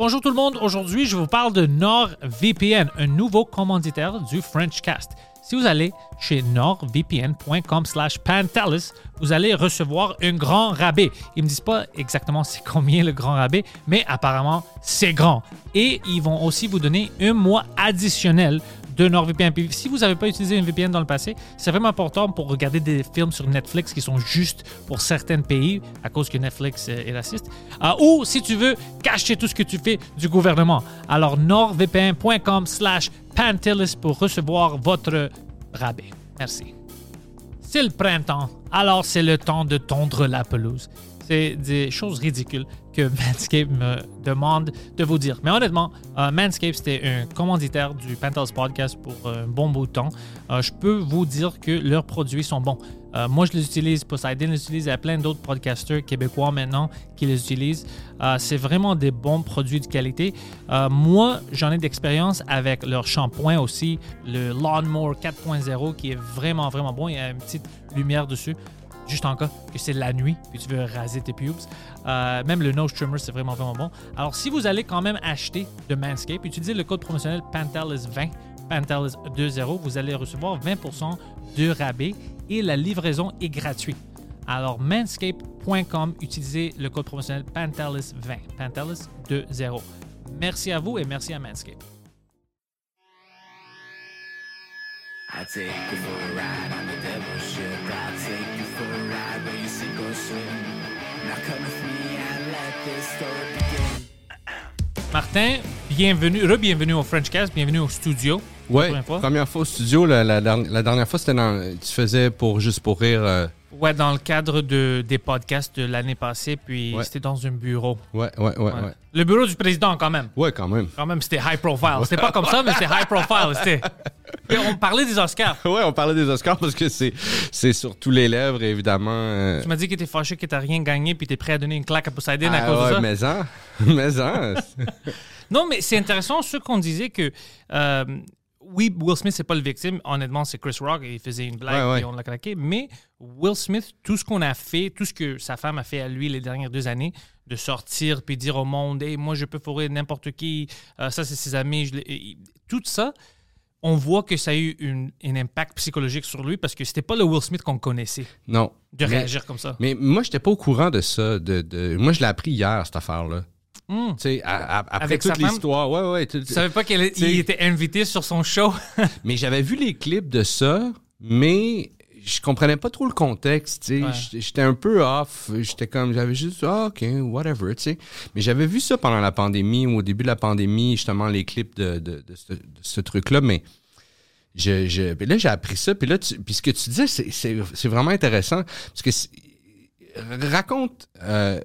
Bonjour tout le monde, aujourd'hui je vous parle de NordVPN, un nouveau commanditaire du Frenchcast. Si vous allez chez nordvpn.com slash pantelis, vous allez recevoir un grand rabais. Ils ne me disent pas exactement c'est combien le grand rabais, mais apparemment c'est grand. Et ils vont aussi vous donner un mois additionnel NordVPN. Si vous n'avez pas utilisé un VPN dans le passé, c'est vraiment important pour regarder des films sur Netflix qui sont juste pour certains pays à cause que Netflix est raciste. Euh, ou si tu veux cacher tout ce que tu fais du gouvernement. Alors nordvpn.com slash pantelis pour recevoir votre rabais. Merci. C'est le printemps, alors c'est le temps de tondre la pelouse. C'est des choses ridicules que Manscaped me demande de vous dire. Mais honnêtement, euh, Manscaped, c'était un commanditaire du Pantelis Podcast pour un bon bout de temps. Euh, je peux vous dire que leurs produits sont bons. Euh, moi, je les utilise, Poseidon les utilise, il y a plein d'autres podcasters québécois maintenant qui les utilisent. Euh, c'est vraiment des bons produits de qualité. Euh, moi, j'en ai d'expérience avec leur shampoing aussi, le Lawnmower 4.0 qui est vraiment, vraiment bon. Il y a une petite lumière dessus juste en cas que c'est la nuit puis tu veux raser tes pubes. Euh, même le nose trimmer, c'est vraiment, vraiment bon. Alors, si vous allez quand même acheter de Manscaped, utilisez le code promotionnel Pantelis20, Pantelis20, vous allez recevoir 20% de rabais et la livraison est gratuite. Alors, manscape.com, utilisez le code promotionnel Pantelis20, Pantelis20. Merci à vous et merci à Manscaped. I take you for a ride on the devil's ship. I'll take you for a ride where you sink or swim. Now come with me and let this story begin. Martin, bienvenue, re-bienvenue au Frenchcast, bienvenue au studio. Ouais, Première fois. première fois au studio. La, la- la- la dernière fois, c'était dans. Tu faisais pour juste pour rire. euh, Ouais, dans le cadre de, des podcasts de l'année passée, puis Ouais. c'était dans un bureau. ouais, ouais, ouais, ouais. Le bureau du président, quand même. Ouais, quand même. Quand même, c'était high profile. C'était pas comme ça, mais c'était high profile. C'était... On parlait des Oscars. Ouais, on parlait des Oscars parce que c'est c'est sur tous les lèvres, évidemment. euh, Tu m'as dit que t'es fâché que t'as rien gagné, puis t'es prêt à donner une claque à Poseidon à ah, cause ouais, de ça. mais en. Mais en. Non, mais c'est intéressant, ce qu'on disait que. euh, oui, Will Smith, c'est pas le victime. Honnêtement, c'est Chris Rock. Il faisait une blague Ouais, ouais. et on l'a claqué. Mais Will Smith, tout ce qu'on a fait, tout ce que sa femme a fait à lui les dernières deux années, de sortir puis dire au monde, hey, moi, je peux fourrer n'importe qui, euh, ça, c'est ses amis. je tout ça, on voit que ça a eu une- un impact psychologique sur lui parce que c'était pas le Will Smith qu'on connaissait Non. de Mais- réagir comme ça. Mais moi, j'étais pas au courant de ça. De, de- Moi, je l'ai appris hier, cette affaire-là. Tu sais, à- à- après Avec toute l'histoire. Ouais, ouais. Tu savais pas qu'il était invité sur son show? Mais j'avais vu les clips de ça, mais je comprenais pas trop le contexte, tu sais. Ouais. J'étais- un peu off. J'étais comme, j'avais juste, ah, OK, whatever, tu sais. Mais j'avais vu ça pendant la pandémie, ou au début de la pandémie, justement, les clips de, de, de ce, truc-là, mais je, je, puis là, j'ai appris ça, puis là, tu- puis ce que tu disais, c'est- vraiment intéressant, parce que raconte... euh,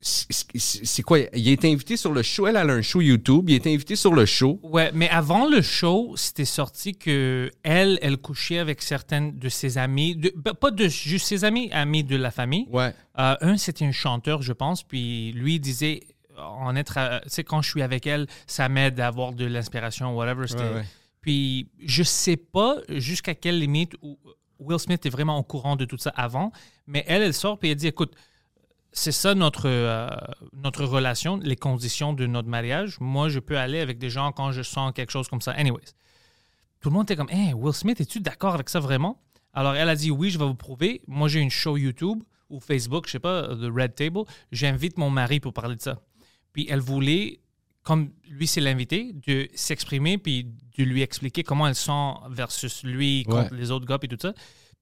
c'est- quoi? Il été invité sur le show. Elle, elle a un show YouTube. Il été invité sur le show. Ouais, mais avant le show, c'était sorti que elle, elle couchait avec certaines de ses amis, de- ben, pas de juste ses amis, amis de la famille. Ouais. Euh, un, c'était un chanteur, je pense, puis lui disait, en être, à- tu sais, quand je suis avec elle, ça m'aide à avoir de l'inspiration, whatever. ouais. Puis je sais pas jusqu'à quelle limite où Will Smith est vraiment au courant de tout ça avant, mais elle, elle sort puis elle dit, écoute, c'est ça notre, euh, notre relation, les conditions de notre mariage. Moi, je peux aller avec des gens quand je sens quelque chose comme ça. Anyways. Tout le monde était comme, hey, Will Smith, es-tu d'accord avec ça vraiment? Alors, elle a dit, oui, je vais vous prouver. Moi, j'ai une show YouTube ou Facebook, je sais pas, The Red Table. J'invite mon mari pour parler de ça. Puis elle voulait, comme lui, c'est l'invité, de s'exprimer puis de lui expliquer comment elle sent versus lui contre Ouais. les autres gars puis tout ça.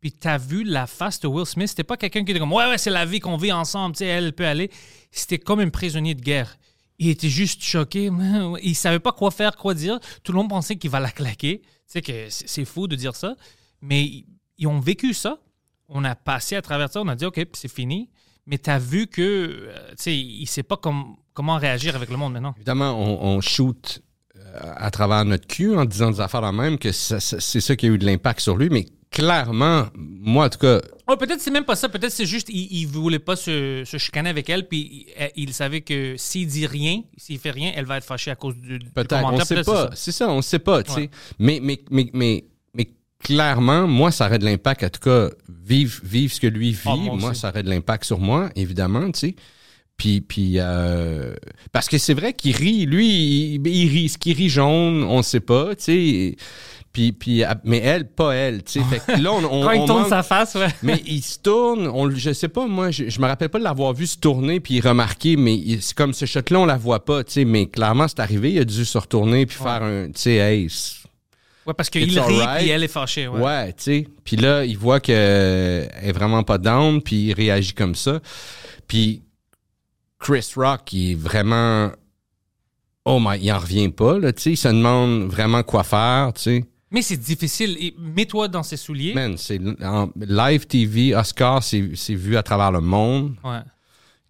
Puis t'as vu la face de Will Smith, c'était pas quelqu'un qui était comme ouais ouais c'est la vie qu'on vit ensemble, tu sais elle peut aller. C'était comme un prisonnier de guerre. Il était juste choqué, il savait pas quoi faire, quoi dire. Tout le monde pensait qu'il va la claquer. Tu sais que c'est fou de dire ça, mais ils ont vécu ça. On a passé à travers ça, on a dit OK, c'est fini. mais tu as vu que, euh, tu sais, il sait pas com- comment réagir avec le monde maintenant. Évidemment, on, on shoot euh, à travers notre cul en disant des affaires de même que c'est ça qui a eu de l'impact sur lui, mais clairement, moi en tout cas, Ouais, peut-être c'est même pas ça. Peut-être c'est juste il, voulait pas se, se chicaner avec elle, puis il, il savait que s'il dit rien, s'il fait rien, elle va être fâchée à cause du, Peut-être, on sait pas. c'est ça, on sait pas, tu sais. Ouais. Mais, mais, mais, mais, mais clairement, moi, ça aurait de l'impact. En tout cas, vivre, vivre ce que lui vit, Ah, moi ça aurait de l'impact sur moi, évidemment, tu sais. Puis, puis euh, parce que c'est vrai qu'il rit, lui, il, il rit. Ce qu'il rit jaune, on sait pas, tu sais. Puis, puis, mais elle, pas elle, tu sais. Fait que là, on, on, Quand il on tourne manque- sa face, ouais. mais il se tourne, on, je sais pas, moi, je, je me rappelle pas de l'avoir vu se tourner puis remarquer, mais c'est comme ce shot-là, on la voit pas, tu sais, mais clairement, c'est arrivé, il a dû se retourner puis faire un, tu sais, hey, Ouais, parce qu'il rit, puis elle est fâchée. Ouais. ouais, tu sais. Puis là, il voit qu'elle est vraiment pas down, puis il réagit comme ça. Puis Chris Rock, il est vraiment, oh my, il en revient pas, là, tu sais, il se demande vraiment quoi faire, tu sais. Mais c'est difficile. Et Mets-toi dans ses souliers. Man, c'est en live TV, Oscar, c'est c'est vu à travers le monde. Ouais.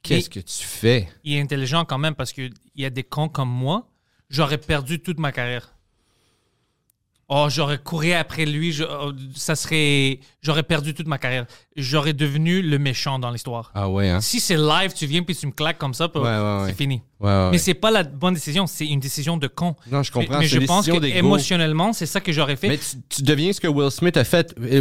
Qu'est-ce que tu fais? Il est intelligent quand même parce qu'il y a des cons comme moi. J'aurais perdu toute ma carrière. Oh, j'aurais couru après lui. je- oh, ça serait. J'aurais perdu toute ma carrière. J'aurais devenu le méchant dans l'histoire. Ah ouais, hein? Si c'est live, tu viens puis tu me claques comme ça, puis Ouais, ouais, c'est ouais. fini. Mais c'est pas la bonne décision, c'est une décision de con. Non, je comprends, Mais, je pense que émotionnellement, c'est ça que j'aurais fait. Mais tu, tu deviens ce que Will Smith a fait. Euh,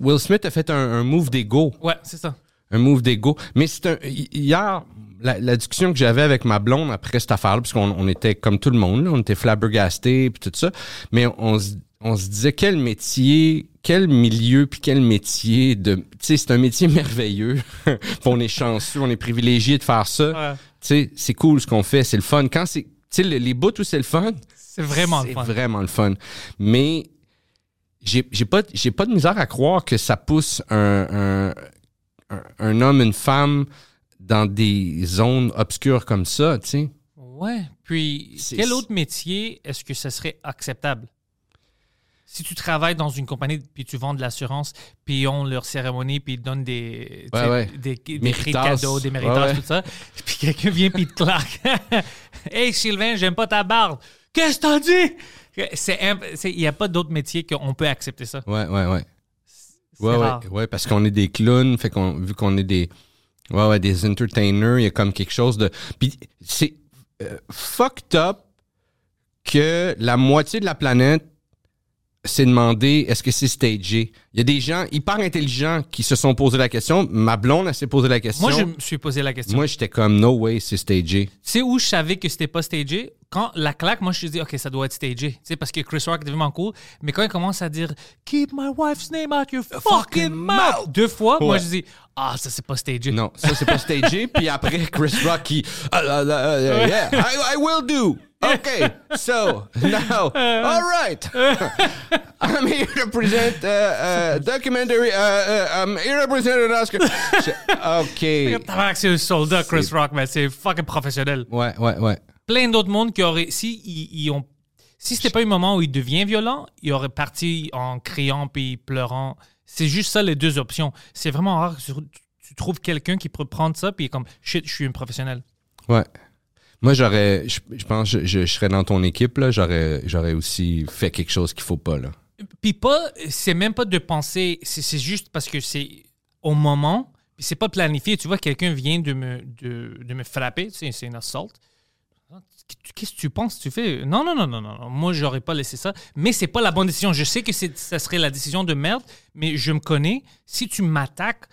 Will, Smith a fait un, un move d'ego. Ouais, c'est ça. Un move d'ego. Mais c'est un. hi- Hier, la, la discussion que j'avais avec ma blonde après cette affaire-là, parce qu'on on était comme tout le monde, là, on était flabbergastés puis tout ça. Mais on, se- on se disait quel métier, quel milieu puis quel métier de. Tu sais, c'est un métier merveilleux. On est chanceux, on est privilégié de faire ça. Ouais. Tu sais, c'est cool ce qu'on fait, c'est le fun. Quand c'est. Tu sais, le- les bouts où c'est le fun, C'est vraiment le c'est fun. vraiment le fun. Mais j'ai j'ai pas, j'ai pas de misère à croire que ça pousse un, un, un- un homme, une femme dans des zones obscures comme ça, tu sais. Ouais. Puis, quel autre métier est-ce que ça serait acceptable? Si tu travailles dans une compagnie puis tu vends de l'assurance, puis ils ont leur cérémonie, puis ils te donnent des, Ouais, ouais. des, des Méritas. prix de cadeaux, des Ouais, ouais. tout ça, puis quelqu'un vient puis te claque. hey Sylvain, j'aime pas ta barbe. Qu'est-ce que t'as dit? Il n'y a pas d'autre métier qu'on peut accepter ça. Ouais, ouais, ouais. Ouais, ouais, ouais, parce qu'on est des clowns, fait qu'on, vu qu'on est des, ouais, ouais, des entertainers, il y a comme quelque chose de, puis c'est euh, fucked up que la moitié de la planète s'est demandé est-ce que c'est stagé? Il y a des gens hyper intelligents qui se sont posé la question. Ma blonde, elle s'est posé la question. Moi, je me suis posé la question. Moi, j'étais comme no way, c'est stagé. Tu sais où je savais que c'était pas stagé? Quand la claque, moi, je me suis dit, OK, ça doit être stagé. Tu sais, parce que Chris Rock est vraiment cool. Mais quand il commence à dire, Keep my wife's name out your fucking mouth, deux fois, moi, je dis, Ah, ça, c'est pas stagé. Non, ça c'est pas stagé. Puis après, Chris Rock qui, Ah, ah, ah, ah, yeah, I, I will do. Okay, so now, all right. I'm here to present uh, uh, documentary. Uh, uh, an Oscar. OK. Tabarnak, C'est un soldat, Chris Rock, mais c'est fucking professionnel. Ouais, ouais, ouais. Plein d'autres mondes qui auraient. Si, ils, ils ont. Si c'était pas un moment où il devient violent, il aurait parti en criant puis pleurant. C'est juste ça les deux options. C'est vraiment rare que tu, tu trouves quelqu'un qui peut prendre ça puis comme shit, je suis un professionnel. Ouais. Moi, j'aurais, je, je pense, je, je, je serais dans ton équipe, là. J'aurais, j'aurais aussi fait quelque chose qu'il faut pas, là. Puis pas, c'est même pas de penser, c'est juste parce que c'est au moment, puis c'est pas planifié. Tu vois, quelqu'un vient de me, de, de me frapper, tu sais, c'est une assault. Qu'est-ce que tu penses que tu fais? Non, non, non, non, non. Moi, j'aurais pas laissé ça. Mais c'est pas la bonne décision. Je sais que ça serait la décision de merde, mais je me connais. Si tu m'attaques,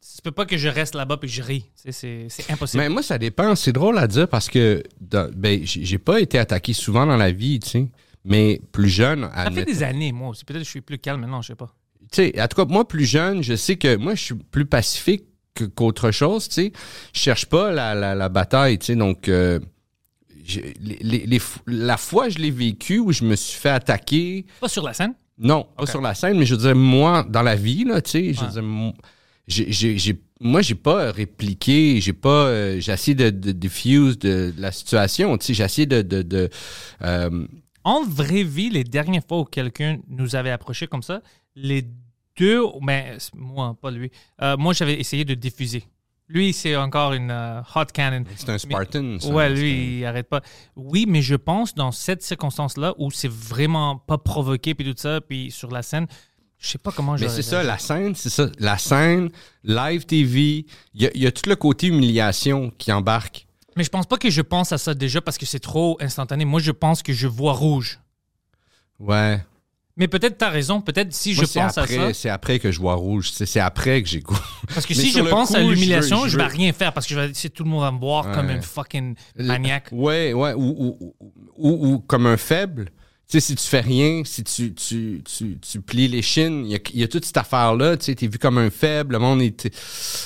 ça peut pas que je reste là-bas et je ris. C'est impossible. Mais moi, ça dépend. C'est drôle à dire parce que ben, j'ai pas été attaqué souvent dans la vie, tu sais. Mais plus jeune, ça fait des années, moi aussi. Peut-être que je suis plus calme maintenant, je sais pas. tu sais, en tout cas, moi, plus jeune, je sais que moi, je suis plus pacifique que- qu'autre chose, tu sais. Je cherche pas la, la, la bataille, tu sais. Donc, euh, les, les- la fois je l'ai vécu où je me suis fait attaquer, Pas sur la scène? non, pas sur la scène, mais je veux dire, moi, dans la vie, là, tu sais, je veux dire, j'ai- j'ai- j'ai- moi, j'ai pas répliqué, j'ai pas, euh, j'ai essayé de, de diffuse de, de la situation, tu sais, j'ai essayé de, de, de, euh, En vraie vie, les dernières fois où quelqu'un nous avait approché comme ça, les deux, mais moi, pas lui, euh, moi j'avais essayé de diffuser. Lui, c'est encore une euh, hot cannon. C'est un Spartan. ça. Ouais, lui, il arrête pas. Oui, mais je pense dans cette circonstance-là où c'est vraiment pas provoqué puis tout ça, puis sur la scène, je sais pas comment je. Mais c'est ça, la scène, c'est ça. La scène, live TV, il y, a- il y a tout le côté humiliation qui embarque. Mais je pense pas que je pense à ça déjà parce que c'est trop instantané. Moi, je pense que je vois rouge. Ouais. Mais peut-être t'as raison. Peut-être si Moi, je pense à ça. C'est après que je vois rouge. C'est après que j'ai goût. Parce que Mais si je pense coup, à je veux- l'humiliation, je, vais rien faire parce que je vais, c'est tout le monde va me voir comme une fucking maniaque. Ouais, ouais. Ou, ou, ou- ou- ou comme un faible. Tu sais, si tu fais rien, si tu, tu, tu, tu plies les chines, il y a, il y a toute cette affaire-là. Tu sais, t'es vu comme un faible. Le monde est.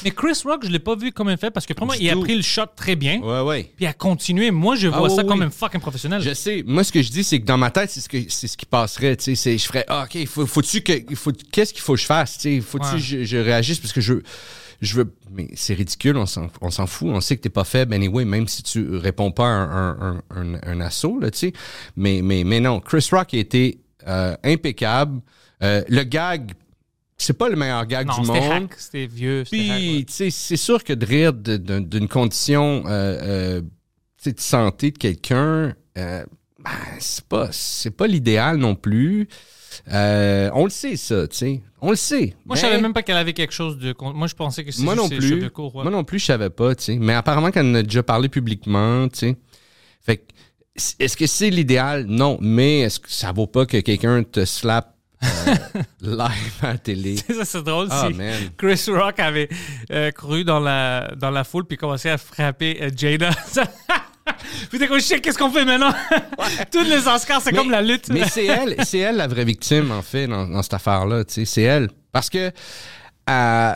Mais Chris Rock, je l'ai pas vu comme un fait parce que pour moi, Du il a pris le shot très bien. Ouais, ouais. Puis il a continué. Moi, je vois Ah, ça comme un fucking professionnel. Je sais. Moi, ce que je dis, c'est que dans ma tête, c'est ce, que, c'est ce qui passerait. Tu sais, c'est- je ferais, ah, OK, faut, faut-tu que, faut, qu'est-ce qu'il faut que je fasse? Tu sais, faut-tu Ouais. que je, je réagisse? Parce que je, je veux. Mais c'est ridicule, on s'en, on s'en fout. On sait que t'es pas faible, anyway, même si tu réponds pas à un, un, un, un- assaut, là, tu sais. Mais, mais, mais non, Chris Rock a été euh, impeccable. Euh, le gag, c'est pas le meilleur gag non, du monde. C'était vieux. ouais. Puis, c'est sûr que de rire d'une condition euh, euh, de santé de quelqu'un, euh, ben, c'est pas, c'est pas l'idéal non plus. Euh, on le sait, ça, tu sais. On le sait. Moi, je savais même pas qu'elle avait quelque chose de. Moi, je pensais que c'était Moi non plus. courts, ouais. Moi non plus, je savais pas, tu sais. Mais apparemment qu'elle en a déjà parlé publiquement, tu sais. Fait que, est-ce que c'est l'idéal? Non. Mais est-ce que ça vaut pas que quelqu'un te slappe euh, live à la télé? ça, c'est drôle. Ah, si man. Chris Rock avait euh, couru dans la, dans la foule puis commencé à frapper euh, Jada. puis t'es comme, shit, qu'est-ce qu'on fait maintenant? Tous les Oscars, c'est comme la lutte. Mais c'est elle, c'est elle la vraie victime, en fait, dans, dans cette affaire-là. tu sais, C'est elle. Parce que euh,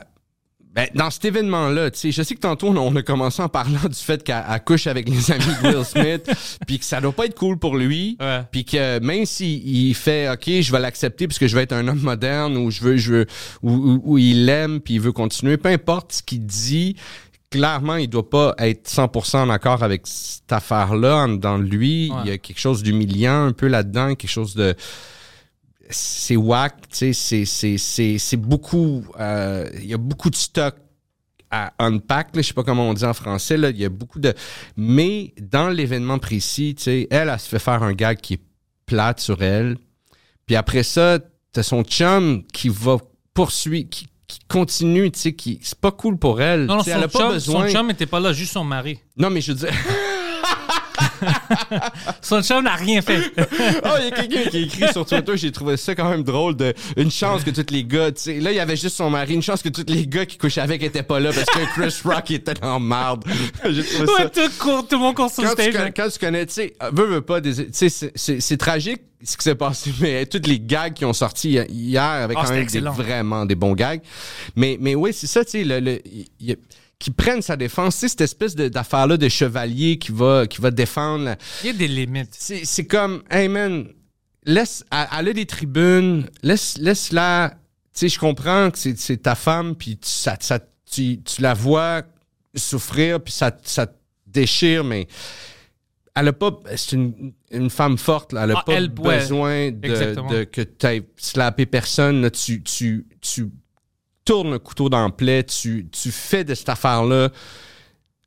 ben, dans cet événement-là, tu sais, je sais que tantôt, on a, on a commencé en parlant du fait qu'elle elle couche avec les amis de Will Smith, puis que ça doit pas être cool pour lui. Ouais. Puis que même s'il il fait OK, je vais l'accepter parce que je vais être un homme moderne ou je veux je veux ou, ou- ou il l'aime puis il veut continuer, peu importe ce qu'il dit, clairement, il doit pas être 100% en accord avec cette affaire-là dans lui, Ouais. il y a quelque chose d'humiliant un peu là-dedans, quelque chose de c'est whack, tu sais, c'est beaucoup euh, il y a beaucoup de stock à unpack, je sais pas comment on dit en français, là, il y a beaucoup de... Mais dans l'événement précis, tu sais, elle, elle se fait faire un gag qui est plate sur elle. Puis après ça, t'as son chum qui va poursuivre, qui, qui continue, tu sais, qui... C'est pas cool pour elle. non, non, son, elle a pas chum, besoin... son chum était pas là, juste son mari. Non, mais je veux dire... Son chum n'a rien fait. Oh, il y a quelqu'un qui a écrit sur Twitter, j'ai trouvé ça quand même drôle de une chance que tous les gars, tu sais, là il y avait juste son mari, une chance que tous les gars qui couchaient avec étaient pas là parce que Chris Rock était en marde. j'ai trouvé ça Ouais, tout, court- tout le monde court sur le quand, tu hein. quand tu connais, tu sais, veux, veux pas, tu sais, c'est- tragique ce qui s'est passé, mais tous les gags qui ont sorti hier avec Ah, quand même des- vraiment des bons gags. Mais, mais oui, c'est ça, tu sais, le, le- qui prennent sa défense, c'est cette espèce d'affaire-là de chevalier qui va, qui va défendre. la- Il y a des limites. C'est comme, hey man, laisse, elle, elle a des tribunes, laisse, laisse-la. Tu sais, je comprends que c'est ta femme, puis tu, ça, ça- tu, tu la vois souffrir, puis ça, ça te déchire, mais elle a pas. C'est une, une femme forte, là, elle a Ah, pas elle, ouais, besoin de que tu aies slappé personne. là. tu, tu, tu tournes le couteau dans le plaie, tu, tu fais de cette affaire-là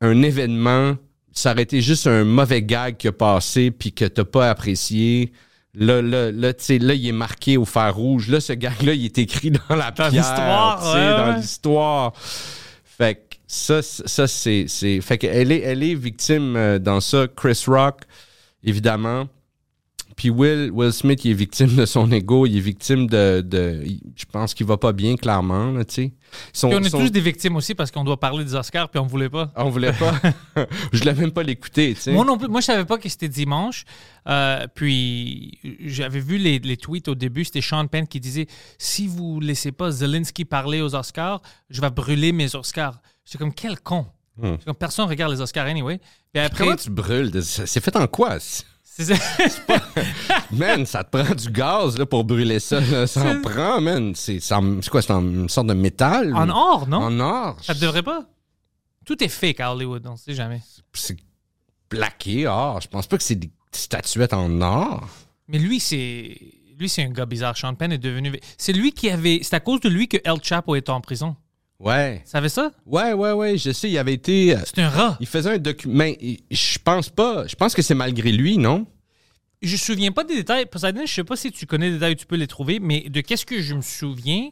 un événement. Ça aurait été juste un mauvais gag qui a passé puis que t'as pas apprécié. Là, là, là, tu sais, là, il est marqué au fer rouge. Là, ce gag-là, il est écrit dans la Dans pierre. l'histoire, tu sais, ouais, dans ouais. l'histoire. Fait que ça, ça c'est, c'est... Fait qu'elle est, elle est victime euh, dans ça. Chris Rock, évidemment. Puis Will, Will Smith, il est victime de son ego. Il est victime de... de il- je pense qu'il va pas bien, clairement, là, tu sais. Son- Puis on est son- tous des victimes aussi parce qu'on doit parler des Oscars puis on voulait pas. On voulait pas. je voulais même pas l'écouter, tu sais. Moi non plus. Moi, je savais pas que c'était dimanche. Euh, puis j'avais vu les, les tweets au début. C'était Sean Penn qui disait si vous laissez pas Zelensky parler aux Oscars, je vais brûler mes Oscars. J'étais comme quel con. Hmm. Comme personne regarde les Oscars anyway. Puis après, Comment tu brûles? C'est fait en quoi? C'est- Man, ça te prend du gaz là, pour brûler ça. là. Ça en prend, man. C'est quoi? C'est une sorte de métal? en or, non? En or. Ça devrait pas? Tout est fake à Hollywood, on sait jamais. C'est plaqué or. Je pense pas que c'est des statuettes en or. Mais lui, c'est lui, c'est un gars bizarre. Sean Penn est devenu. C'est lui qui avait. C'est à cause de lui que El Chapo est en prison. Ouais. Tu savais ça? Ouais, ouais, ouais. Je sais, il avait été. euh, C'est un rat. Il faisait un document. Je pense pas. Je pense que c'est malgré lui, non? Je me souviens pas des détails. Poseidon, je sais pas si tu connais des détails, tu peux les trouver, mais de qu'est-ce que je me souviens,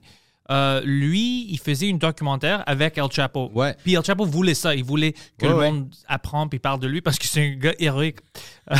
euh, lui, il faisait une documentaire avec El Chapo. Ouais. Puis El Chapo voulait ça. Il voulait que Ouais, le ouais. monde apprenne puis parle de lui parce que c'est un gars héroïque.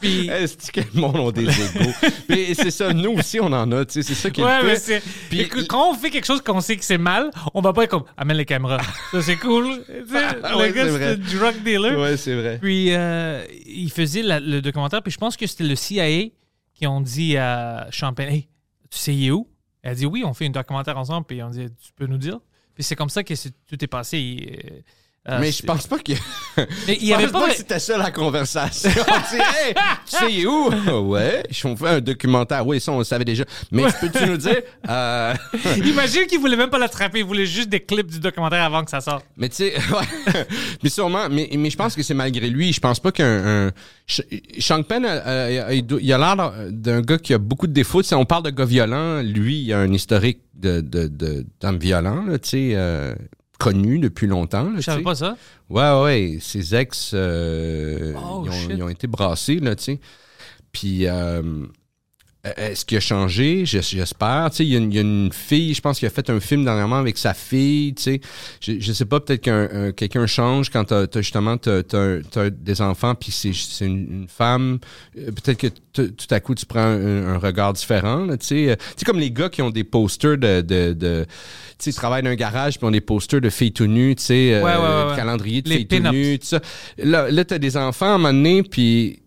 puis, Est-ce que le monde a des égaux? mais c'est ça, nous aussi, on en a, tu sais. C'est ça qui est Ouais, mais c'est. Puis- Écoute, quand on fait quelque chose qu'on sait que c'est mal, on va pas être comme amène les caméras. Ça, c'est cool. Le gars, c'est un drug dealer. Ouais, c'est vrai. Puis euh, il faisait la- le documentaire, puis je pense que c'était le CIA qui ont dit à Champagne Hey, tu sais, il est où? Elle dit Oui, on fait un documentaire ensemble, puis on dit Tu peux nous dire? Puis c'est comme ça que tout est passé. Euh, mais je pense pas que. Mais il y Je avait pense pas. pas que c'était ça la conversation. On dit, hey, tu sais, il est où? Ouais, ils ont fait un documentaire. Oui, ça, on le savait déjà. Mais peux-tu nous dire? euh, Imagine qu'il voulait même pas l'attraper, il voulait juste des clips du documentaire avant que ça sorte. Mais tu sais, ouais. mais sûrement, mais, mais je pense que c'est malgré lui. Je pense pas qu'un. un- Sean Penn, euh, euh, il a l'air d'un- gars qui a beaucoup de défauts. Sais, on parle de gars violents. Lui, il a un historique de, de, de, d'homme violent, là, tu sais, euh, connu depuis longtemps. Là, Je tu savais pas ça. Ouais, ouais, ses ex, euh, Oh, ils, ont, ils ont été brassés, là, tu sais. Puis, euh, est-ce qu'il a changé? J'es- J'espère. Tu sais, il y, a une- il y a une fille, je pense qu'il a fait un film dernièrement avec sa fille, tu sais. Je, je sais pas, peut-être qu'un un- quelqu'un change quand t'as as justement t'as, t'as- t'as des enfants, puis c'est c'est une, une femme. Euh, Peut-être que tout à coup, tu prends un, un regard différent, là, tu sais. Euh, Tu sais, comme les gars qui ont des posters de... de, de tu sais, ils travaillent dans un garage, puis ont des posters de filles tout nues, tu sais, euh, Ouais, ouais, calendrier de Les filles tout nues, tout ça. Là, là t'as des enfants à un moment donné, puis...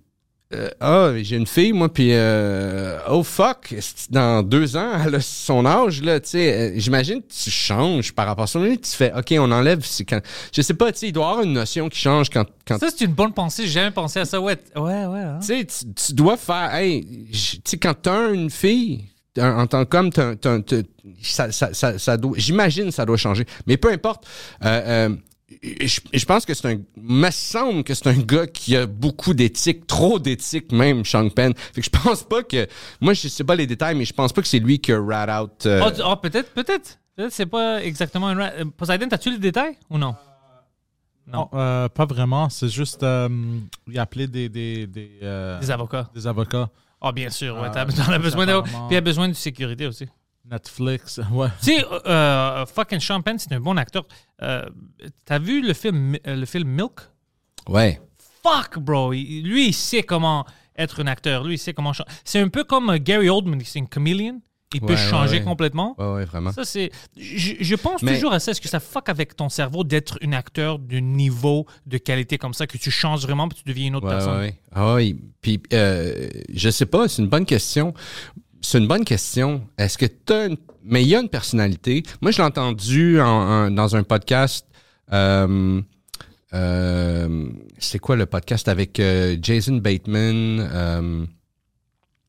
euh, ah, j'ai une fille, moi, puis euh, oh fuck, dans deux ans, elle a son âge, là, tu sais, euh, j'imagine que tu changes par rapport à ça. Tu fais, OK, on enlève, c'est quand... Je sais pas, tu sais, il doit y avoir une notion qui change quand... quand Ça, c'est une bonne pensée. J'ai jamais pensé à ça. Ouais, ouais, ouais. hein. tu sais, tu- dois faire, hey, tu sais, quand t'as une fille, en, en tant qu'homme, t'as- t'as- t'as- ça, ça, ça, ça doit, j'imagine, ça doit changer. Mais peu importe. Euh, euh, je, je pense que c'est un, me semble que c'est un gars qui a beaucoup d'éthique, trop d'éthique même, Sean Penn. Fait que je pense pas que, moi je sais pas les détails, mais je pense pas que c'est lui qui a rat out. euh, Ah, ah, peut-être, peut-être. Peut-être c'est pas exactement un rat. Euh, Poseidon, t'as-tu les détails ou non? Non. Non, euh, pas vraiment. C'est juste, euh, il a appelé des, des, des, euh, Des avocats. des avocats. Ah, bien sûr. Ouais, t'as, t'en as besoin d'avoir-. Puis il a besoin de sécurité aussi. Netflix. Ouais. Tu sais, euh, euh, fucking Penn, c'est un bon acteur. Euh, t'as vu le film, le film Milk? Ouais. Fuck, bro. Il- lui, il sait comment être un acteur. Lui, il sait comment changer. C'est un peu comme Gary Oldman, c'est un chameleon. Il peut Ouais, changer ouais. complètement. Ouais, ouais, vraiment. Ça, c'est. Je, je pense Mais- toujours à ça. Est-ce que ça fuck avec ton cerveau d'être un acteur de niveau, de qualité comme ça, que tu changes vraiment puis tu deviens une autre Ouais, personne? ouais, ouais. Ah oui. Puis, euh, je sais pas, c'est une bonne question. C'est une bonne question. Est-ce que tu as une... Mais il y a une personnalité. Moi, je l'ai entendu en- en- dans un podcast. euh, euh, c'est quoi le podcast avec euh, Jason Bateman?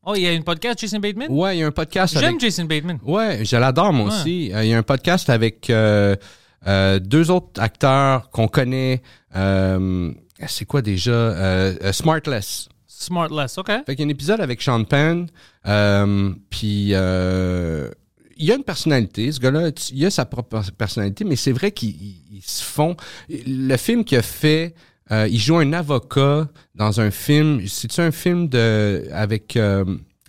Oh, il y a une podcast, Jason Bateman? ouais, il y a un podcast J'aime avec... Jason Bateman. Ouais, je l'adore moi Ouais. aussi. Il y a un podcast avec deux autres acteurs qu'on connaît. C'est quoi déjà? Smartless. Smartless, OK. Fait qu'il y a un épisode avec Sean Penn, euh, puis euh, il y a une personnalité, ce gars-là, il a sa propre personnalité, mais c'est vrai qu'ils ils- ils se font... Le film qu'il a fait, euh, il joue un avocat dans un film, c'est-tu un film de avec...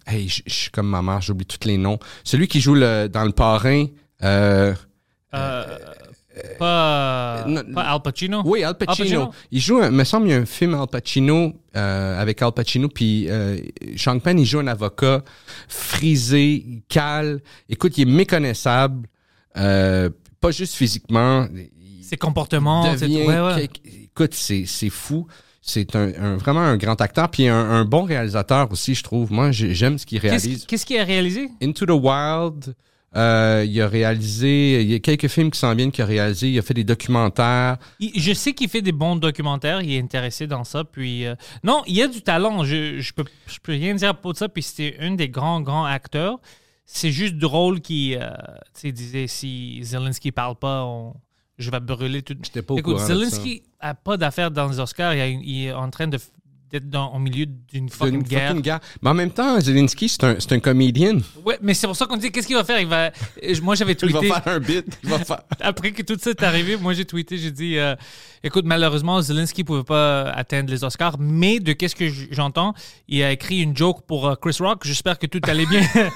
hey, je je suis comme ma mère, j'oublie tous les noms. Celui qui joue le, dans Le Parrain... euh, Euh, pas, non, pas Al Pacino? Oui, Al Pacino. Pacino? Il joue, un- me semble, il y a un film Al Pacino euh, avec Al Pacino, puis euh, Sean Penn, il joue un avocat frisé, cale. Écoute, il est méconnaissable, euh, pas juste physiquement. Ses comportements, c'est devient. Ouais, ouais. Écoute, c'est c'est fou. C'est un, un- vraiment un grand acteur, puis un, un bon réalisateur aussi, je trouve. Moi, j'ai- j'aime ce qu'il réalise. qu'est-ce qu'il a réalisé? Into the Wild. Euh, il a réalisé, il y a quelques films qui s'en viennent qu'il a réalisé. Il a fait des documentaires. Il- je sais qu'il fait des bons documentaires, il est intéressé dans ça. Puis euh, non, il y a du talent. Je, je peux je peux rien dire de ça. Puis c'était un des grands grands acteurs. C'est juste drôle qu'il euh, disait si Zelensky parle pas, on- je vais brûler tout. J'étais pas au Écoute, courant de ça. Zelensky a pas d'affaires dans les Oscars. Il, a une- il est en train de d'être dans- au milieu d'une fucking une guerre. fucking guerre. Mais en même temps, Zelensky, c'est un, c'est un comédien. Ouais, mais c'est pour ça qu'on dit qu'est-ce qu'il va faire? Il va. euh, Moi, j'avais Il va tweeté. faire un bit. Il va faire... Après que tout ça est arrivé, moi j'ai tweeté, j'ai dit euh, écoute, malheureusement, Zelensky pouvait pas atteindre les Oscars, mais de qu'est-ce que j'entends, il a écrit une joke pour euh, Chris Rock. J'espère que tout allait bien.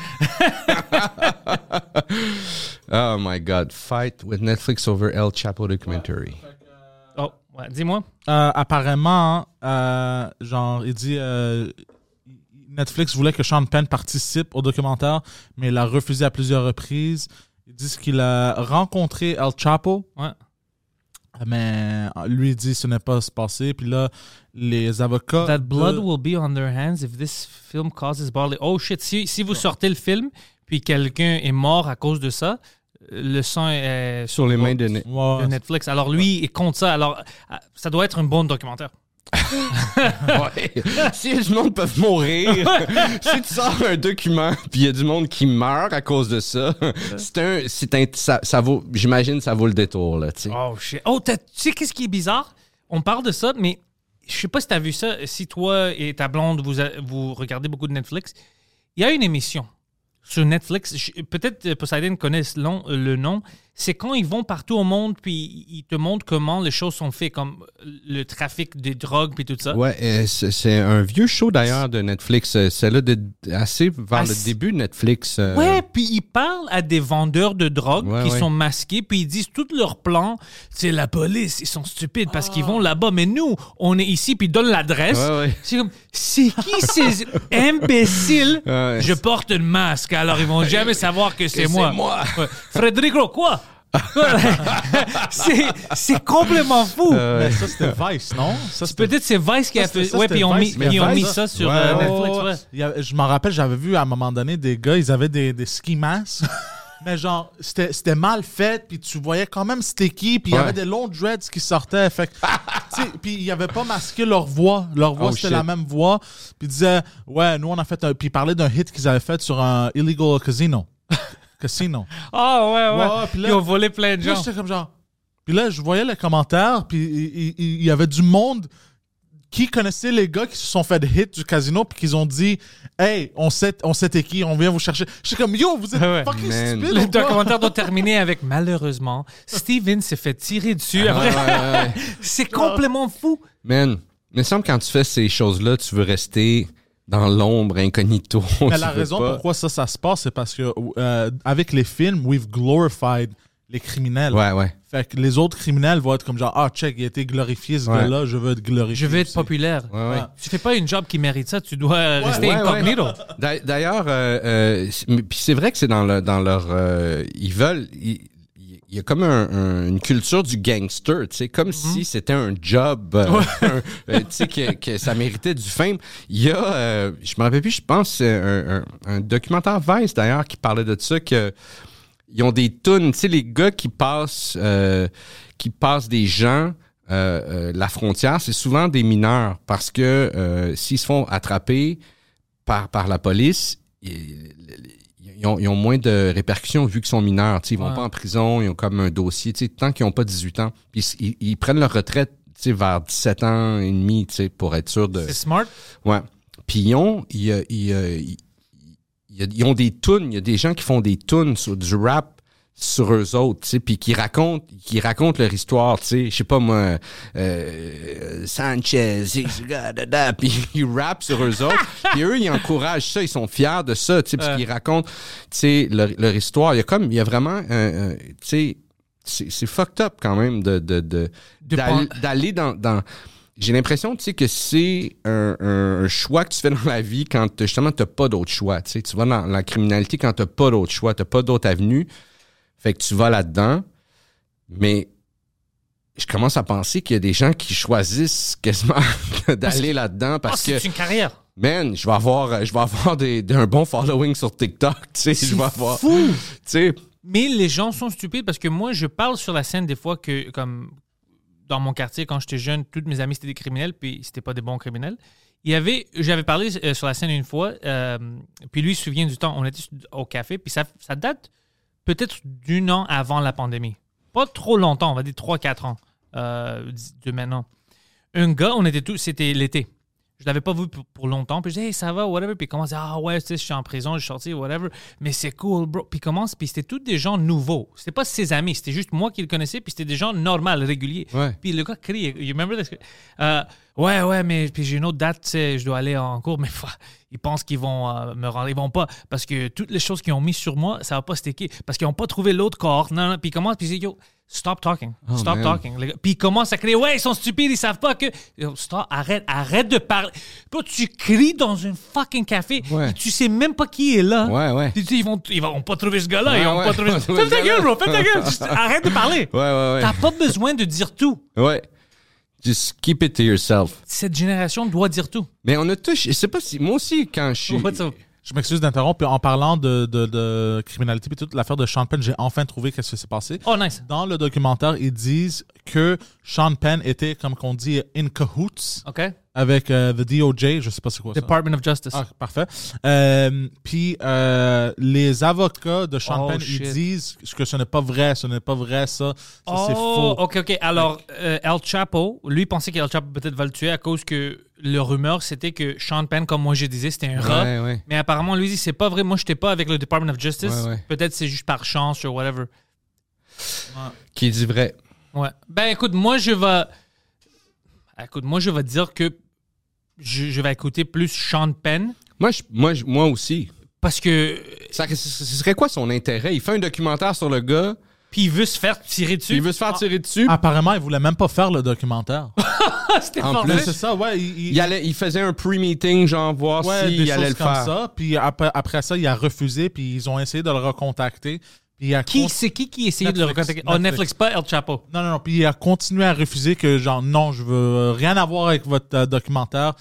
Oh my God. Fight with Netflix over El Chapo documentary. Ouais, dis-moi. Euh, apparemment, euh, genre, il dit euh, Netflix voulait que Sean Penn participe au documentaire, mais il a refusé à plusieurs reprises. Ils disent qu'il a rencontré El Chapo, Ouais. mais lui il dit ce n'est pas se passé. Puis là, les avocats. That de- blood will be on their hands if this film causes bodily. Oh shit, si, si vous sortez le film, puis quelqu'un est mort à cause de ça, le sang est Sur les mains de... Ne- Ouais, de Netflix. Alors lui, il compte ça. Alors, ça doit être un bon documentaire. Ouais. si du monde peut mourir, si tu sors un document puis il y a du monde qui meurt à cause de ça, c'est un, c'est un, ça, ça vaut, j'imagine, ça vaut le détour là. Oh shit. Oh, tu sais qu'est-ce qui est bizarre? On parle de ça, mais je sais pas si t'as vu ça. Si toi et ta blonde, vous, a- vous regardez beaucoup de Netflix, il y a une émission sur Netflix. Peut-être euh, Poseidon connaît nom- le nom. C'est quand ils vont partout au monde, puis ils te montrent comment les choses sont faites, comme le trafic de drogue, puis tout ça. Ouais, c'est un vieux show d'ailleurs de Netflix. euh, C'est là de, assez vers le début de Netflix. euh, Ouais, puis ils parlent à des vendeurs de drogue Ouais, qui ouais. sont masqués, puis ils disent tous leurs plans. C'est la police, ils sont stupides parce qu'ils vont là-bas, mais nous, on est ici, puis ils donnent l'adresse. Ouais, ouais. C'est comme, c'est qui ces imbéciles? Ouais. Je porte un masque, alors ils vont jamais savoir que c'est c'est moi. moi. Ouais. Frédérico, quoi? c'est complètement fou. Mais ça, c'était Vice, non? Peut-être c'est Vice qui a fait. ça, Ouais, puis ils ont mis, ils ont ça sur ouais, euh, ouais, Netflix. ouais. ouais. Il y avait- je m'en rappelle, j'avais vu à un moment donné des gars, ils avaient des, des ski masks. Mais genre, c'était mal fait, puis tu voyais quand même c'était qui, puis il y avait des longs dreads qui sortaient. Fait puis ils n'avaient pas masqué leur voix. Leur voix, Oh, c'était la même voix. Puis ils disaient, ouais, nous on a fait un. Puis ils parlaient d'un hit qu'ils avaient fait sur un illegal casino. Casino. Ah, ouais, ouais. Ouais, puis là- ils ont volé plein de là, gens. comme genre. Puis là, je voyais les commentaires, puis il- il il y, avait du monde qui connaissait les gars qui se sont fait hit du casino, puis qu'ils ont dit Hey, on sait, on sait t'es qui, on vient vous chercher. J'étais comme Yo, vous êtes Ouais. fucking Man. stupide. Le ou quoi? documentaire doit terminer avec malheureusement, Steven s'est fait tirer dessus. Ouais, Après, ouais, ouais, ouais. c'est complètement fou. Man, il me semble que quand tu fais ces choses-là, tu veux rester dans l'ombre, incognito. Mais la raison pas- pourquoi ça, ça se passe, c'est parce que euh, avec les films, we've glorified les criminels. Ouais, ouais. Fait que les autres criminels vont être comme genre Ah, check, il a été glorifié ce Ouais. gars-là, je veux être glorifié. Je veux être aussi. populaire. Ouais, ouais. Tu fais pas une job qui mérite ça, tu dois rester ouais, incognito. D'a- D'ailleurs, euh, euh, c'est- mais- puis c'est vrai que c'est dans, le, dans leur... euh, ils veulent... ils- il y a comme un- un- une culture du gangster, tu sais, comme si c'était un job, euh, euh, tu sais, que, que ça méritait du fame. Il y a, euh, je me rappelle plus, je pense, un, documentaire Vice d'ailleurs qui parlait de ça, que ils ont des tunes, tu sais, les gars qui passent, qui passent des gens la frontière, c'est souvent des mineurs parce que s'ils se font attraper par, par la police, ils, ils ont, ils ont moins de répercussions vu qu'ils sont mineurs. tu sais, Ils vont Ouais. pas en prison, ils ont comme un dossier. tu sais, Tant qu'ils n'ont pas 18 ans, puis ils, ils prennent leur retraite tu sais, vers 17 ans et demi tu sais, pour être sûr de... C'est smart. Ouais. Puis ils ont, ils, ils, ils- ils- ils ont des tunes. Il y a des gens qui font des tunes sur du rap sur eux autres, tu sais, puis qui racontent, qui racontent leur histoire, tu sais, je sais pas moi, euh, Sanchez, puis ils rappent sur eux autres, puis eux ils encouragent ça, ils sont fiers de ça, tu sais, parce Ouais. qu'ils racontent, tu sais, leur, leur histoire. Il y a comme, il y a vraiment, tu sais, c'est fucked up quand même de de d'aller- dans dans j'ai l'impression, tu sais, que c'est un, un- choix que tu fais dans la vie quand justement t'as pas d'autre choix. Tu sais, tu vas dans la criminalité quand t'as pas d'autre choix, t'as pas d'autre avenue. Fait que tu vas là-dedans. Mais je commence à penser qu'il y a des gens qui choisissent quasiment d'aller là-dedans parce que, c'est une carrière. man, je vais avoir, je vais avoir des, des- un bon following sur TikTok. Tu sais, je vais avoir, tu fou. sais, Mais les gens sont stupides parce que moi, je parle sur la scène des fois que, comme dans mon quartier, quand j'étais jeune, tous mes amis c'était des criminels, puis c'était pas des bons criminels. Il y avait, j'avais parlé euh, sur la scène une fois, euh, puis lui il se souvient du temps, on était au café, puis ça, ça date peut-être d'un an avant la pandémie. Pas trop longtemps, on va dire 3-4 ans euh, de maintenant. Un gars, on était tous, c'était l'été. Je l'avais pas vu pour, pour longtemps. Puis je dis, hey, ça va, whatever. Puis il commence ah ouais, tu sais, je suis en prison, je suis sorti, whatever. Mais c'est cool, bro. Puis il commence, puis c'était tous des gens nouveaux. C'était pas ses amis, c'était juste moi qui le connaissais, puis c'était des gens normaux, réguliers. Ouais. Puis le gars crie, you remember this? Euh, ouais, ouais, mais puis j'ai une autre date, tu sais, je dois aller en cours, mais ils pensent qu'ils vont euh, me rendre. Ils vont pas, parce que toutes les choses qu'ils ont mis sur moi, ça va pas sticker. Parce qu'ils ont pas trouvé l'autre corps. Non, non. Puis il commence, puis il dit, yo, stop talking. Oh, stop man. talking. Puis il commence à crier, ouais, ils sont stupides, ils savent pas que. Yo, stop, arrête, arrête de parler. Bro, tu cries dans un fucking café, Ouais. et tu sais même pas qui est là. Ouais, ouais. Tu dis, ils vont, ils vont pas trouver ce gars-là, Ouais, ils vont ouais. pas trouver. Ils Fais ta gueule, bro, fais ta gueule. Arrête de parler. Ouais, ouais, ouais. T'as pas besoin de dire tout. Ouais. Just keep it to yourself. Cette génération doit dire tout. Mais on a tous. Je sais pas si. Moi aussi, quand je suis. What's up? Je m'excuse d'interrompre. puis En parlant de, de, de criminalité et toute l'affaire de Sean Penn, j'ai enfin trouvé qu'est-ce qui s'est passé. Oh, nice. Dans le documentaire, ils disent que Sean Penn était, comme qu'on dit, in cahoots OK. avec euh, the DOJ. Je sais pas c'est quoi ça. Department of Justice. Ah, parfait. Euh, Puis euh, les avocats de Sean Oh, Penn, shit. ils disent que ce n'est pas vrai, ce n'est pas vrai, ça, ça c'est Oh, faux. OK, OK. Alors, euh, El Chapo, lui pensait qu'El Chapo peut-être va le tuer à cause que le rumeur, c'était que Sean Penn, comme moi je disais, c'était un rat. Ouais, ouais. Mais apparemment, lui dit, c'est pas vrai. Moi, j'étais pas avec le Department of Justice. Ouais. Peut-être c'est juste par chance ou whatever. Qui dit vrai. Ouais. Ben, écoute, moi, je vais... Écoute, moi, je vais dire que je, je vais écouter plus Sean Penn Moi, je- moi, je- moi aussi. parce que... Ça, ce serait quoi son intérêt? Il fait un documentaire sur le gars, Puis il veut se faire tirer dessus. il veut se faire tirer dessus. Apparemment, ils voulaient même pas faire le documentaire. C'était En plus, c'est ça, ouais. Il, il- Il, allait, il faisait un pre-meeting, genre, voir ouais, s'il des allait choses le comme faire. ça. Puis après, après ça, il a refusé, puis ils ont essayé de le recontacter. Puis il a Qui, con- c'est qui qui essayait de le Netflix. recontacter? Oh, Netflix, Netflix. pas El Chapo. Non, non, non. Puis il a continué à refuser que, genre, non, je veux rien avoir avec votre euh, documentaire.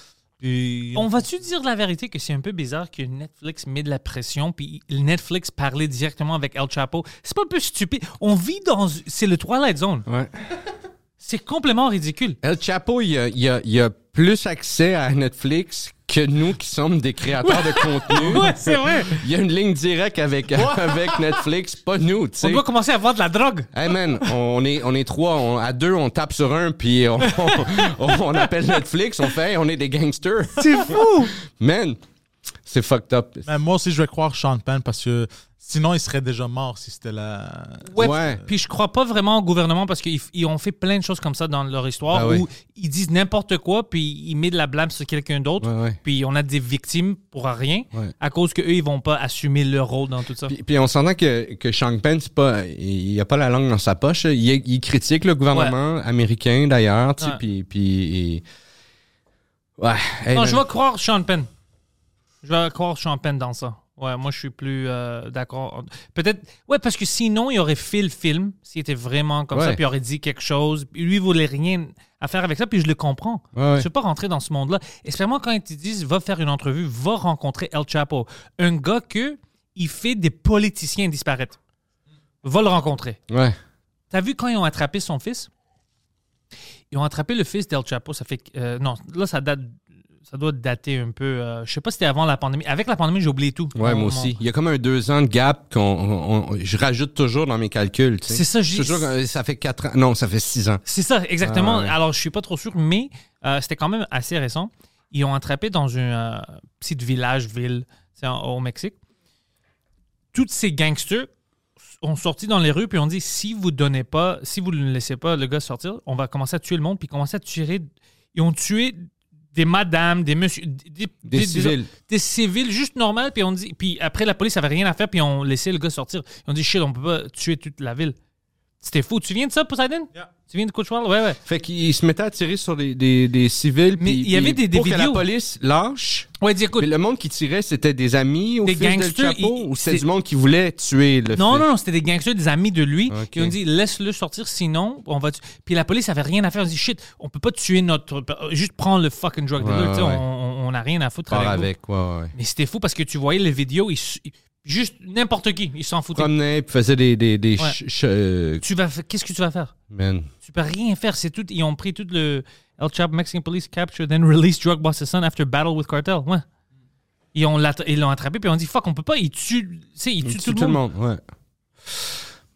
On va-tu dire la vérité que c'est un peu bizarre que Netflix met de la pression puis Netflix parlait directement avec El Chapo? C'est pas un peu stupide? On vit dans... C'est le Twilight Zone. Ouais. C'est complètement ridicule. El Chapo, il a, il a- il a plus accès à Netflix que nous qui sommes des créateurs de contenu. Ouais, c'est vrai. Il y a une ligne directe avec, avec Netflix, pas nous, tu On sais. doit commencer à vendre de la drogue. Hey man, on est, on est trois, on- à deux, on tape sur un, puis on, on, on appelle Netflix, on fait, hey, on est des gangsters. C'est fou! Man, c'est fucked up. Mais moi aussi, je vais croire Sean Penn parce que sinon, il serait déjà mort si c'était la. Ouais. Ouais. Puis je crois pas vraiment au gouvernement parce qu'ils ils ont fait plein de choses comme ça dans leur histoire Ah ouais. où ils disent n'importe quoi puis ils mettent de la blâme sur quelqu'un d'autre. Ouais, ouais. Puis on a des victimes pour rien Ouais. à cause qu'eux, ils vont pas assumer leur rôle dans tout ça. Puis, puis on s'entend que, que Sean Penn, c'est pas, il a pas la langue dans sa poche. Il, il critique le gouvernement américain d'ailleurs, tu sais, Ouais. puis, puis il- ouais. Hey, non, je vais croire Sean Penn. Je vais croire Sean Penn dans ça. Ouais, moi, je suis plus euh, d'accord. Peut-être. Ouais, parce que sinon, il aurait fait le film s'il était vraiment comme ça, puis il aurait dit quelque chose. Puis Lui, il voulait rien à faire avec ça, puis je le comprends. Ouais, ouais. Je ne veux pas rentrer dans ce monde-là. Especially quand ils te disent va faire une entrevue, va rencontrer El Chapo. Un gars que il fait des politiciens disparaître. Va le rencontrer. Ouais. T'as vu quand ils ont attrapé son fils? Ils ont attrapé le fils d'El Chapo. Ça fait. que- euh, non, là, ça date. Ça doit dater un peu. euh, je sais pas si c'était avant la pandémie. Avec la pandémie, j'ai oublié tout. Ouais, Mon- moi mon- aussi. Il y a comme un deux ans de gap qu'on on- on- je rajoute toujours dans mes calculs. C'est ça, j'ai- Toujours que ça fait quatre ans. Non, ça fait six ans. C'est ça, exactement. Ah, ouais. Alors, je suis pas trop sûr, mais euh, c'était quand même assez récent. Ils ont attrapé dans un euh, petit village, ville, c'est au Mexique. Tous ces gangsters ont sorti dans les rues puis ont dit si vous donnez pas, si vous ne laissez pas le gars sortir, on va commencer à tuer le monde puis commencer à tuer. Ils ont tué des madames, des messieurs, des, Des civils. des civils juste normaux puis on dit puis après la police avait rien à faire puis on laissé le gars sortir. Ils ont dit shit, on peut pas tuer toute la ville. C'était fou. Tu viens de ça, Poseidon? Tu viens de Coachwell? Ouais, ouais. Fait qu'il se mettait à tirer sur des, des, des civils. Mais il y avait des- des pour que la vidéos. police lâche. Ouais, dis écoute. Mais le monde qui tirait, c'était des amis au Des fils gangsters, Chapo ils- ou c'était c'est- du monde qui voulait tuer le Non, fils? non, non, c'était des gangsters, des amis de lui. Qui ont dit laisse-le sortir, sinon on va. tu- Puis la police avait rien à faire. On dit shit, on peut pas tuer notre. Juste prendre le fucking drug dealer. Ouais, tu sais, ouais. On, on a rien à foutre Part avec. avec, ouais, ouais. Mais c'était fou parce que tu voyais les vidéos, ils- juste n'importe qui, ils s'en foutaient. Promenait, puis faisait des, des, des Ouais. ch- ch- euh, Tu vas, qu'est-ce que tu vas faire? Man. Tu peux rien faire. C'est tout. Ils ont pris tout le El Chapo Mexican Police capture then release drug boss's son after battle with cartel. Ouais. Ils ont ils l'ont attrapé puis ils ont dit fuck, on peut pas. Ils tuent, tu sais, ils tuent Il tue tout, le monde. ouais.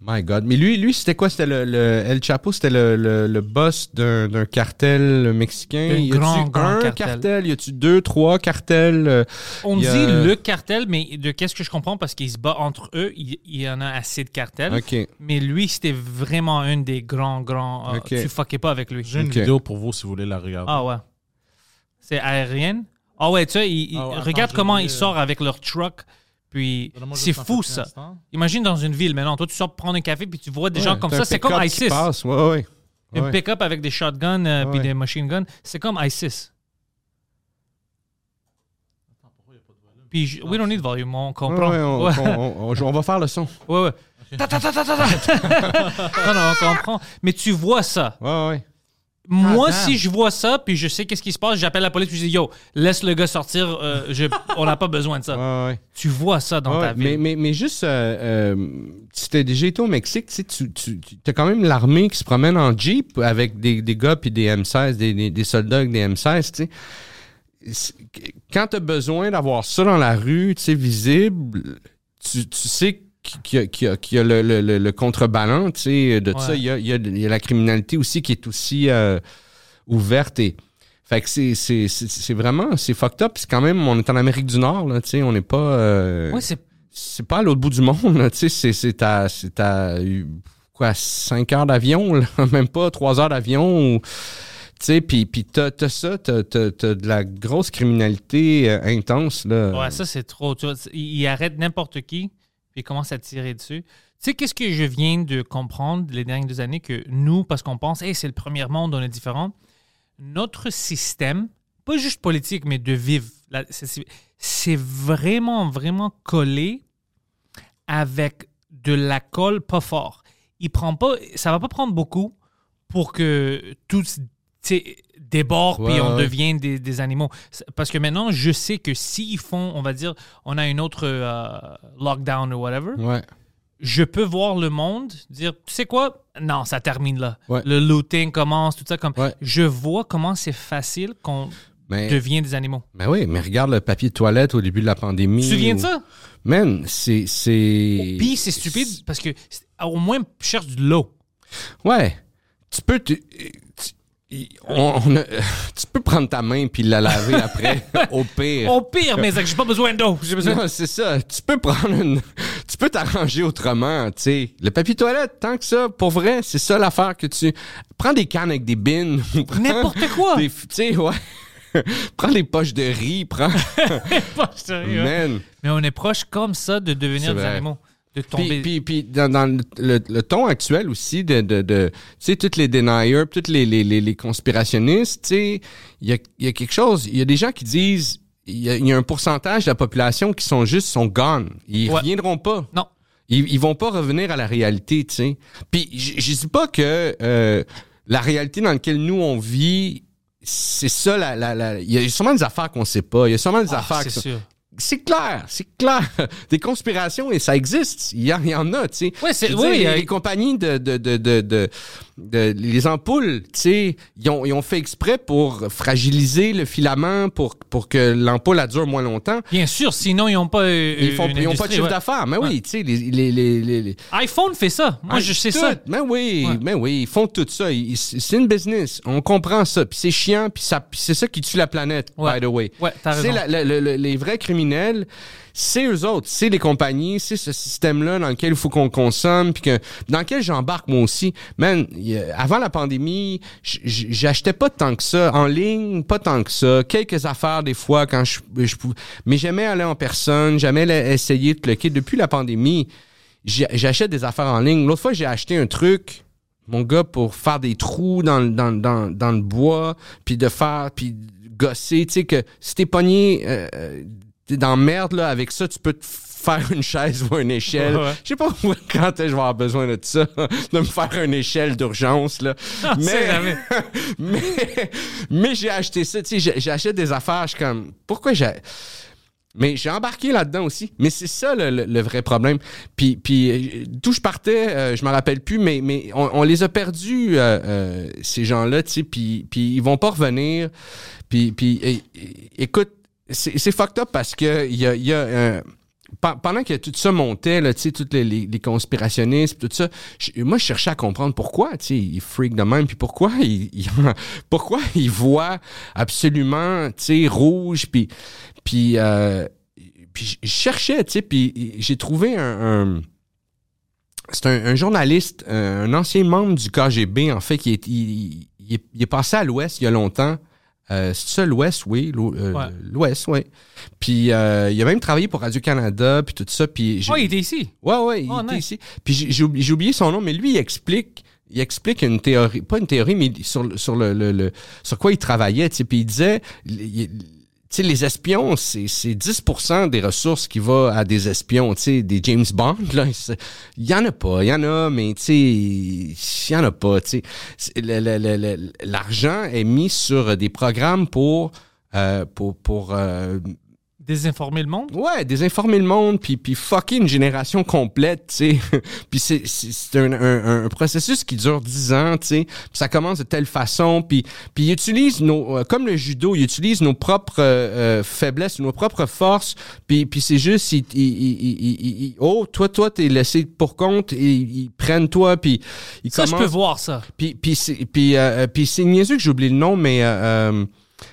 My God. Mais lui, lui c'était quoi? C'était le, le- El Chapo, c'était le, le, le boss d'un d'un cartel mexicain. Un y a-tu un cartel. cartel? Y a-tu deux, trois cartels? euh, On Il a- dit le cartel, mais de qu'est-ce que je comprends, parce qu'ils se battent entre eux, il, il y en a assez de cartels. OK. Mais lui, c'était vraiment un des grands, grands. euh, Ok. Tu fuckais pas avec lui. J'ai une vidéo pour vous si vous voulez la regarder. Ah ouais. C'est aérien. Ah ouais, tu sais, il- il- Ah ouais, regarde comment oublié, ils sortent avec leur truck. Puis c'est fou ça. Imagine dans une ville maintenant, toi tu sors prendre un café puis tu vois des gens Ouais, comme t'as ça, c'est comme ISIS. passe. Ouais, ouais. Un pick-up avec des shotguns euh, puis des machine guns, c'est comme ISIS. Puis je- we don't need volume, on comprend. Ouais, ouais, on, Ouais. on- on- on va faire le son. Ouais, ouais. Ta, ta, ta, ta, ta, ta. non, non, on comprend. Mais tu vois ça. Ouais, ouais. Moi, Ah, si je vois ça, puis je sais qu'est-ce qui se passe, j'appelle la police, puis je dis Yo, laisse le gars sortir, euh, je- on n'a pas besoin de ça. Ouais, ouais. Tu vois ça dans Ouais, ta vie. mais, mais juste, euh, euh, si t'as déjà été au Mexique, tu sais, tu, tu, as quand même l'armée qui se promène en Jeep avec des, des gars puis des M16, des, des, des soldats avec des M16, tu sais. Quand tu as besoin d'avoir ça dans la rue, tu sais, visible, tu, tu sais qu'il y a, qu'il y a- qu'il y a le, le, le, contrebalan, tu sais, de Ouais. ça. Il y a, il y, a, il y a la criminalité aussi qui est aussi euh, ouverte et... Fait que c'est, c'est, c'est, c'est vraiment, c'est fucked up. C'est quand même, on est en Amérique du Nord, là, tu sais, on n'est pas... euh, Ouais, c'est c'est pas à l'autre bout du monde, là, tu sais, c'est, c'est à, c'est à, quoi, 5 heures d'avion, là, même pas 3 heures d'avion, ou, tu sais, puis, puis t'as, t'as ça, t'as, t'as, t'as de la grosse criminalité euh, intense, là. Ouais, ça, c'est trop. Tu vois, c'est- il, il arrête n'importe qui, puis il commence à tirer dessus. Tu sais, qu'est-ce que je viens de comprendre les dernières deux années que nous, parce qu'on pense, hey, c'est le premier monde, on est différent, notre système, pas juste politique, mais de vivre, c'est vraiment, vraiment collé avec de la colle pas fort. Il prend pas, ça va pas prendre beaucoup pour que tout tu sais, déborde Ouais, puis on ouais. devient des, des animaux. Parce que maintenant, je sais que s'ils font, on va dire, on a une autre euh, lockdown ou whatever, Ouais. je peux voir le monde dire, tu sais quoi? Non, ça termine là. Le looting commence, tout ça. comme. Je vois comment c'est facile qu'on devient des animaux. mais oui, mais regarde le papier de toilette au début de la pandémie. Tu te souviens de ça? Man, c'est, c'est... Puis c'est stupide parce que au moins, cherche de l'eau. Ouais. Tu peux... te- on- on a- tu peux prendre ta main puis la laver après, au pire. Au pire, mais j'ai pas besoin d'eau. J'ai besoin Non, c'est ça. Tu peux prendre une. Tu peux t'arranger autrement, tu sais. Le papier toilette, tant que ça, pour vrai, c'est ça l'affaire que tu. Prends des cannes avec des bines. N'importe quoi. Tu sais, ouais. prends des poches de riz, prends. Sérieux, hein. Man. Mais on est proche comme ça de devenir des vrai. animaux. De tomber. Puis, puis, puis dans, dans le, le- le ton actuel aussi de, de, de tu sais, toutes les deniers, toutes les, les, les, les conspirationnistes, tu sais, il y a, y a quelque chose, il y a des gens qui disent, il y, y a un pourcentage de la population qui sont juste, sont gone. Ils Ouais. reviendront pas. Non. Ils, ils vont pas revenir à la réalité, tu sais. Puis je dis pas que euh, la réalité dans laquelle nous on vit, c'est ça la, la, la- il y a sûrement des affaires qu'on sait pas, il y a sûrement des Ah, affaires c'est sûr. C'est clair, c'est clair. Des conspirations, et ça existe. Il y, en- il y en a, tu sais. Ouais, c'est- oui, dire, euh, les compagnies de, de, de, de, les ampoules, tu sais, ils ont, ils ont fait exprès pour fragiliser le filament pour, pour que l'ampoule dure moins longtemps. Bien sûr, sinon ils n'ont pas. euh, Ils font, ils ont pas de chiffre ouais. d'affaires. Mais Ouais. oui, tu sais, les, les, les, iPhone fait ça. Moi, ah, je sais tout. ça. Mais oui, mais oui, ils font tout ça. C'est une business. On comprend ça. Puis c'est chiant. Puis ça, c'est ça qui tue la planète, by the way. Ouais, t'as C'est raison. la- les vrais criminels, c'est eux autres. C'est les compagnies. C'est ce système-là dans lequel il faut qu'on consomme. Puis que, dans lequel j'embarque moi aussi. Man, avant la pandémie, j'achetais pas tant que ça. En ligne, pas tant que ça. Quelques affaires des fois quand je, je pouvais. Mais j'aimais aller en personne. J'aimais la- essayer de cliquer. Depuis la pandémie, j'achète des affaires en ligne. L'autre fois, j'ai acheté un truc, mon gars, pour faire des trous dans, dans, dans, le bois, puis de faire, puis gosser. Tu sais, que si pogné euh, euh, t'es dans merde, là, avec ça, tu peux te faire une chaise ou une échelle. Ouais. Je sais pas quand est-ce que je vais avoir besoin de ça, de me faire une échelle d'urgence, là. Sait jamais. mais, mais j'ai acheté ça, tu sais, j'ai- j'achète des affaires, je suis comme, pourquoi j'ai... Mais j'ai embarqué là-dedans aussi. Mais c'est ça le, le- le vrai problème. Puis, puis euh, d'où je partais, euh, je me rappelle plus, mais, mais on, on les a perdus, euh, euh, ces gens-là, tu sais, puis, puis ils vont pas revenir. Puis, puis écoute, c'est fucked up parce que il y a, il y a pe- pendant que tout ça montait, là, tous les, les, les conspirationnistes, tout ça, je- moi, je cherchais à comprendre pourquoi, tu sais, ils freak de même, puis pourquoi ils, ils- pourquoi ils voient absolument, tu rouge, puis, puis, euh, je cherchais, tu puis j'ai trouvé un... c'est un, journaliste, un, ancien membre du KGB, en fait, qui il, il est, il est passé à l'Ouest il y a longtemps. Euh, c'est ça, l'Ouest, oui. euh, Ouais. L'Ouest, oui. Puis euh, il a même travaillé pour Radio-Canada, puis tout ça. Puis j'ai- Oh, il était ici. Ouais, ouais, il Oh, était nice. ici. Puis j'ai- oublié, son nom, mais lui, il explique, il explique une théorie, pas une théorie, mais sur, le- sur le, le- le- sur quoi il travaillait. Puis il disait, il- sais, les espions, c'est, c'est 10% des ressources qui vont à des espions, tu sais, des James Bond, Il y en a pas, il y en a, mais tu il y en a pas, tu L'argent est mis sur des programmes pour, euh, pour, pour, euh, Désinformer le monde? Ouais, désinformer le monde, puis, puis fucker une génération complète, tu sais. puis c'est, c'est, c'est un, un, un processus qui dure 10 ans, tu sais. Puis ça commence de telle façon, puis, puis ils utilisent nos... euh, comme le judo, ils utilisent nos propres euh, euh, faiblesses, nos propres forces, puis, puis c'est juste... Ils, ils, ils, oh, toi, toi, t'es laissé pour compte, et ils prennent toi, puis ils Ça, je commencent... peux voir ça. Puis, puis, c'est, puis, euh, puis c'est niaiseux que j'oublie le nom, mais euh, euh,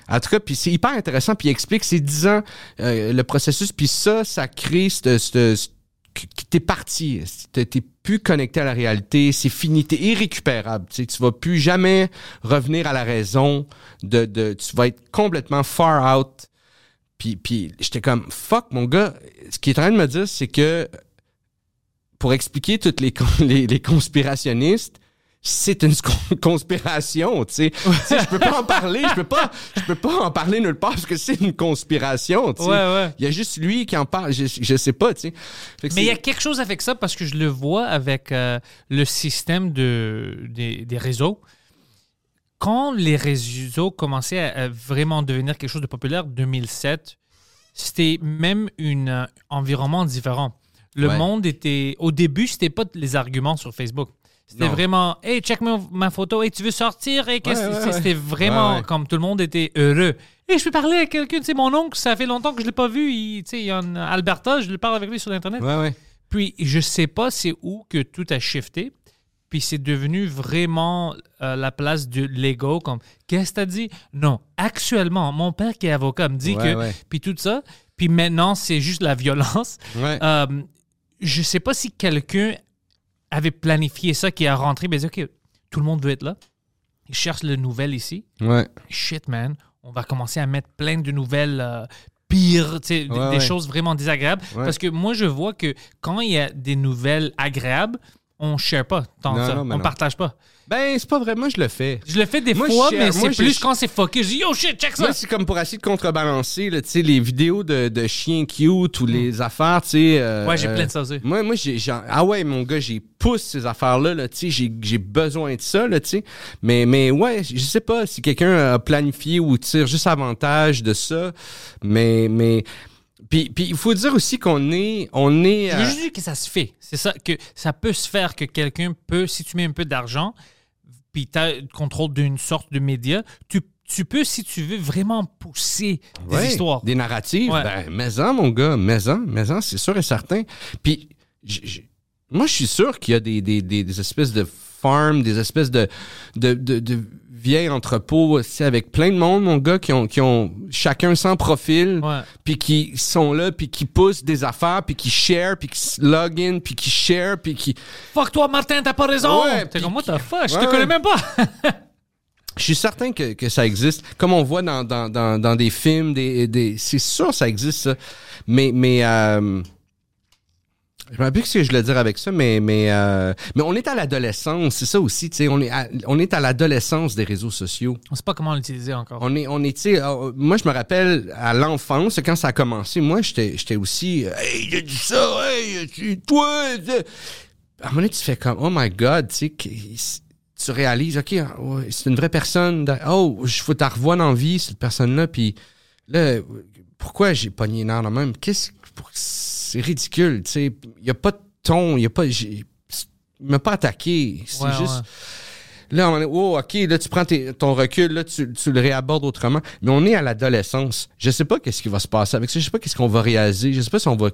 en tout cas, puis c'est hyper intéressant. Puis il explique, c'est 10 ans euh, le processus. Puis ça, ça crée que t'es parti. T'es plus connecté à la réalité. C'est fini. T'es irrécupérable. Tu tu vas plus jamais revenir à la raison. De, tu vas être complètement far out. Puis, puis j'étais comme, fuck, mon gars. Ce qu'il est en train de me dire, c'est que pour expliquer toutes les, les, les conspirationnistes, c'est une con- conspiration, tu sais. Je peux pas en parler, je peux pas, je peux pas en parler nulle part parce que c'est une conspiration, tu sais. Ouais, ouais. Il y a juste lui qui en parle, je, je sais pas, tu sais. Mais il y a quelque chose avec ça parce que je le vois avec euh, le système de, des, des réseaux. Quand les réseaux commençaient à, à vraiment devenir quelque chose de populaire, 2007, c'était même un environnement différent. Le Ouais. monde était. Au début, c'était pas les arguments sur Facebook. C'était vraiment, hey, check ma, ma photo, hey, tu veux sortir? Hey, qu'est-ce Ouais, ouais, c'est? C'était vraiment comme tout le monde était heureux. Hey, je peux parler à quelqu'un, sais, mon oncle, ça fait longtemps que je l'ai pas vu. Il, tu sais, il y a en Alberta, je le parle avec lui sur Internet. Puis je sais pas c'est où que tout a shifté. Puis c'est devenu vraiment euh, la place de l'ego. Comme, qu'est-ce que t'as dit? Non. Actuellement, mon père qui est avocat me dit Ouais, que. ouais. Puis tout ça. Puis maintenant, c'est juste la violence. Ouais. Euh, je sais pas si quelqu'un avait planifié ça, qui a rentré, mais dit, OK, tout le monde veut être là. Il cherche le nouvel ici. ouais. Shit, man. On va commencer à mettre plein de nouvelles euh, pires, des- Ouais, des ouais. choses vraiment désagréables. Parce que moi, je vois que quand il y a des nouvelles agréables, on ne share pas tant Non, ça. non, on non. partage pas. Ben, c'est pas vrai, moi je le fais. Je le fais des Moi, fois, je mais c'est je- plus quand c'est fucké. Je dis, yo shit, check ça. Moi, c'est comme pour essayer de contrebalancer, tu sais, les vidéos de, de chiens cute ou les affaires, tu sais. euh, Hmm. ouais, j'ai euh, plein de ça aussi. Moi, moi j'ai, ah ouais, mon gars, j'ai pousse ces affaires-là, là, tu sais, j'ai, besoin de ça, tu sais. Mais, mais ouais, je sais pas si quelqu'un a planifié ou tire juste avantage de ça, mais, mais, puis, puis il faut dire aussi qu'on est, on est, Je euh, juste dire que ça se fait. C'est ça, que ça peut se faire que quelqu'un peut, si tu mets un peu d'argent, puis tu as le contrôle d'une sorte de média, tu, tu peux, si tu veux, vraiment pousser des Ouais, histoires. Des narratives. Ouais. Ben, mais-en, mon gars, mais-en, mais-en, c'est sûr et certain. Puis, j- j- moi, je suis sûr qu'il y a des, des, des, espèces de farms, des espèces de, de, de, de vieilles entrepôts aussi avec plein de monde, mon gars, qui ont, qui ont chacun sans profil, puis qui sont là, puis qui poussent des affaires, puis qui share, puis qui log in, puis qui share, puis qui... Fuck toi, Martin, t'as pas raison. Ouais, T'es comme moi, t'as fuck, je te connais même pas. Je suis certain que, que ça existe. Comme on voit dans, dans, dans, dans des films, des, des, c'est sûr ça existe, ça. Mais, mais euh, je me rappelle plus ce que je voulais dire avec ça, mais, mais, euh, mais on est à l'adolescence, c'est ça aussi, tu sais, on est à, on est à l'adolescence des réseaux sociaux. On sait pas comment l'utiliser encore. On est, on est, tu sais, euh, moi je me rappelle à l'enfance, quand ça a commencé, moi j'étais, j'étais aussi, hey, a dit ça, hey, tu- toi, à un moment donné, tu fais comme, oh my god, tu sais, tu réalises, ok, c'est une vraie personne, de- oh, je faut t'en revoir dans la vie, cette personne-là, puis là, pourquoi j'ai pogné une arme même? Qu'est-ce c'est ridicule, tu sais, il y a pas de ton, il y a pas, il m'a pas attaqué, c'est Ouais, juste, ouais. Là, on est, oh, OK, là, tu prends tes- ton recul, là, tu, tu le réabordes autrement. Mais on est à l'adolescence. Je sais pas qu'est-ce qui va se passer avec ça. Je sais pas qu'est-ce qu'on va réaliser. Je sais pas si on va